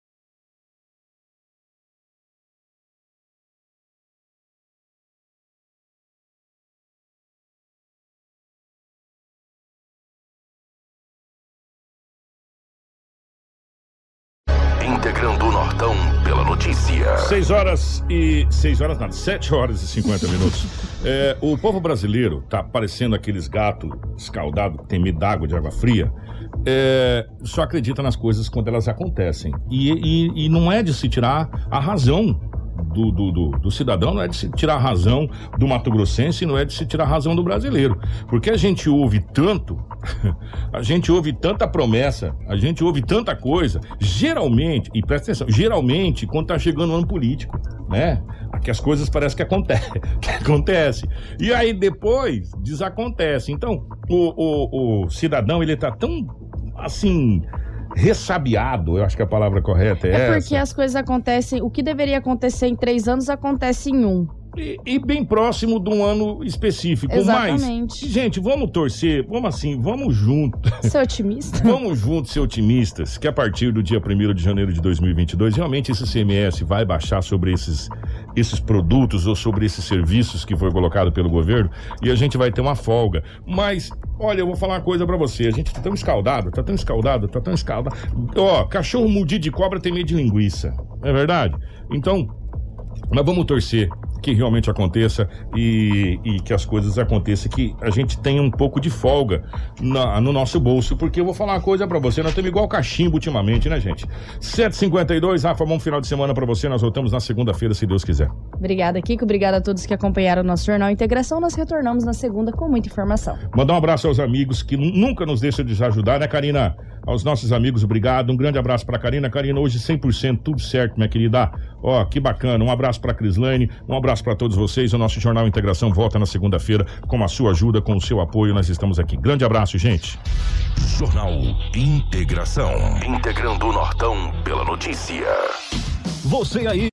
6 horas e. 6 horas nada, 7 horas e 50 minutos. É, o povo brasileiro tá parecendo aqueles gatos escaldados que tem medo d'água, de água fria. É, só acredita nas coisas quando elas acontecem. E, e, e não é de se tirar a razão do, do, do, do, cidadão, não é de se tirar a razão do Mato Grossense, não é de se tirar a razão do brasileiro. Porque a gente ouve tanto, a gente ouve tanta promessa, a gente ouve tanta coisa, geralmente, e presta atenção, geralmente quando tá chegando o ano político, né? Que as coisas parecem que acontecem. Que acontece. E aí depois desacontece. Então, o, o, o cidadão, ele tá tão assim ressabiado, eu acho que a palavra correta é, É essa. porque as coisas acontecem. O que deveria acontecer em três anos acontece em um. E, e bem próximo de um ano específico. Exatamente. Mas, gente, vamos torcer, vamos assim, vamos junto. Ser otimista. vamos juntos ser otimistas, que a partir do dia 1 de janeiro de 2022, realmente esse CMS vai baixar sobre esses, esses produtos ou sobre esses serviços que foi colocado pelo governo e a gente vai ter uma folga. Mas, olha, eu vou falar uma coisa pra você, a gente tá tão escaldado, tá tão escaldado, tá tão escaldado. Ó, cachorro mudido de cobra tem medo de linguiça, não é verdade? Então, nós vamos torcer que realmente aconteça e, e, que as coisas aconteçam, que a gente tenha um pouco de folga na, no nosso bolso, porque eu vou falar uma coisa para você, nós estamos igual cachimbo ultimamente, né, gente? 7h52, Rafa, bom final de semana para você, nós voltamos na segunda-feira, se Deus quiser. Obrigada, Kiko, obrigada a todos que acompanharam o nosso Jornal Integração, nós retornamos na segunda com muita informação. Mandar um abraço aos amigos que nunca nos deixam de ajudar, né, Karina? Aos nossos amigos, obrigado, um grande abraço para Karina, Karina, hoje 100%, tudo certo, minha querida. Ó, que bacana, um abraço para Crislane, um abraço para todos vocês. O nosso Jornal Integração volta na segunda-feira com a sua ajuda, com o seu apoio. Nós estamos aqui. Grande abraço, gente. Jornal Integração. Integrando o Nortão pela notícia. Você aí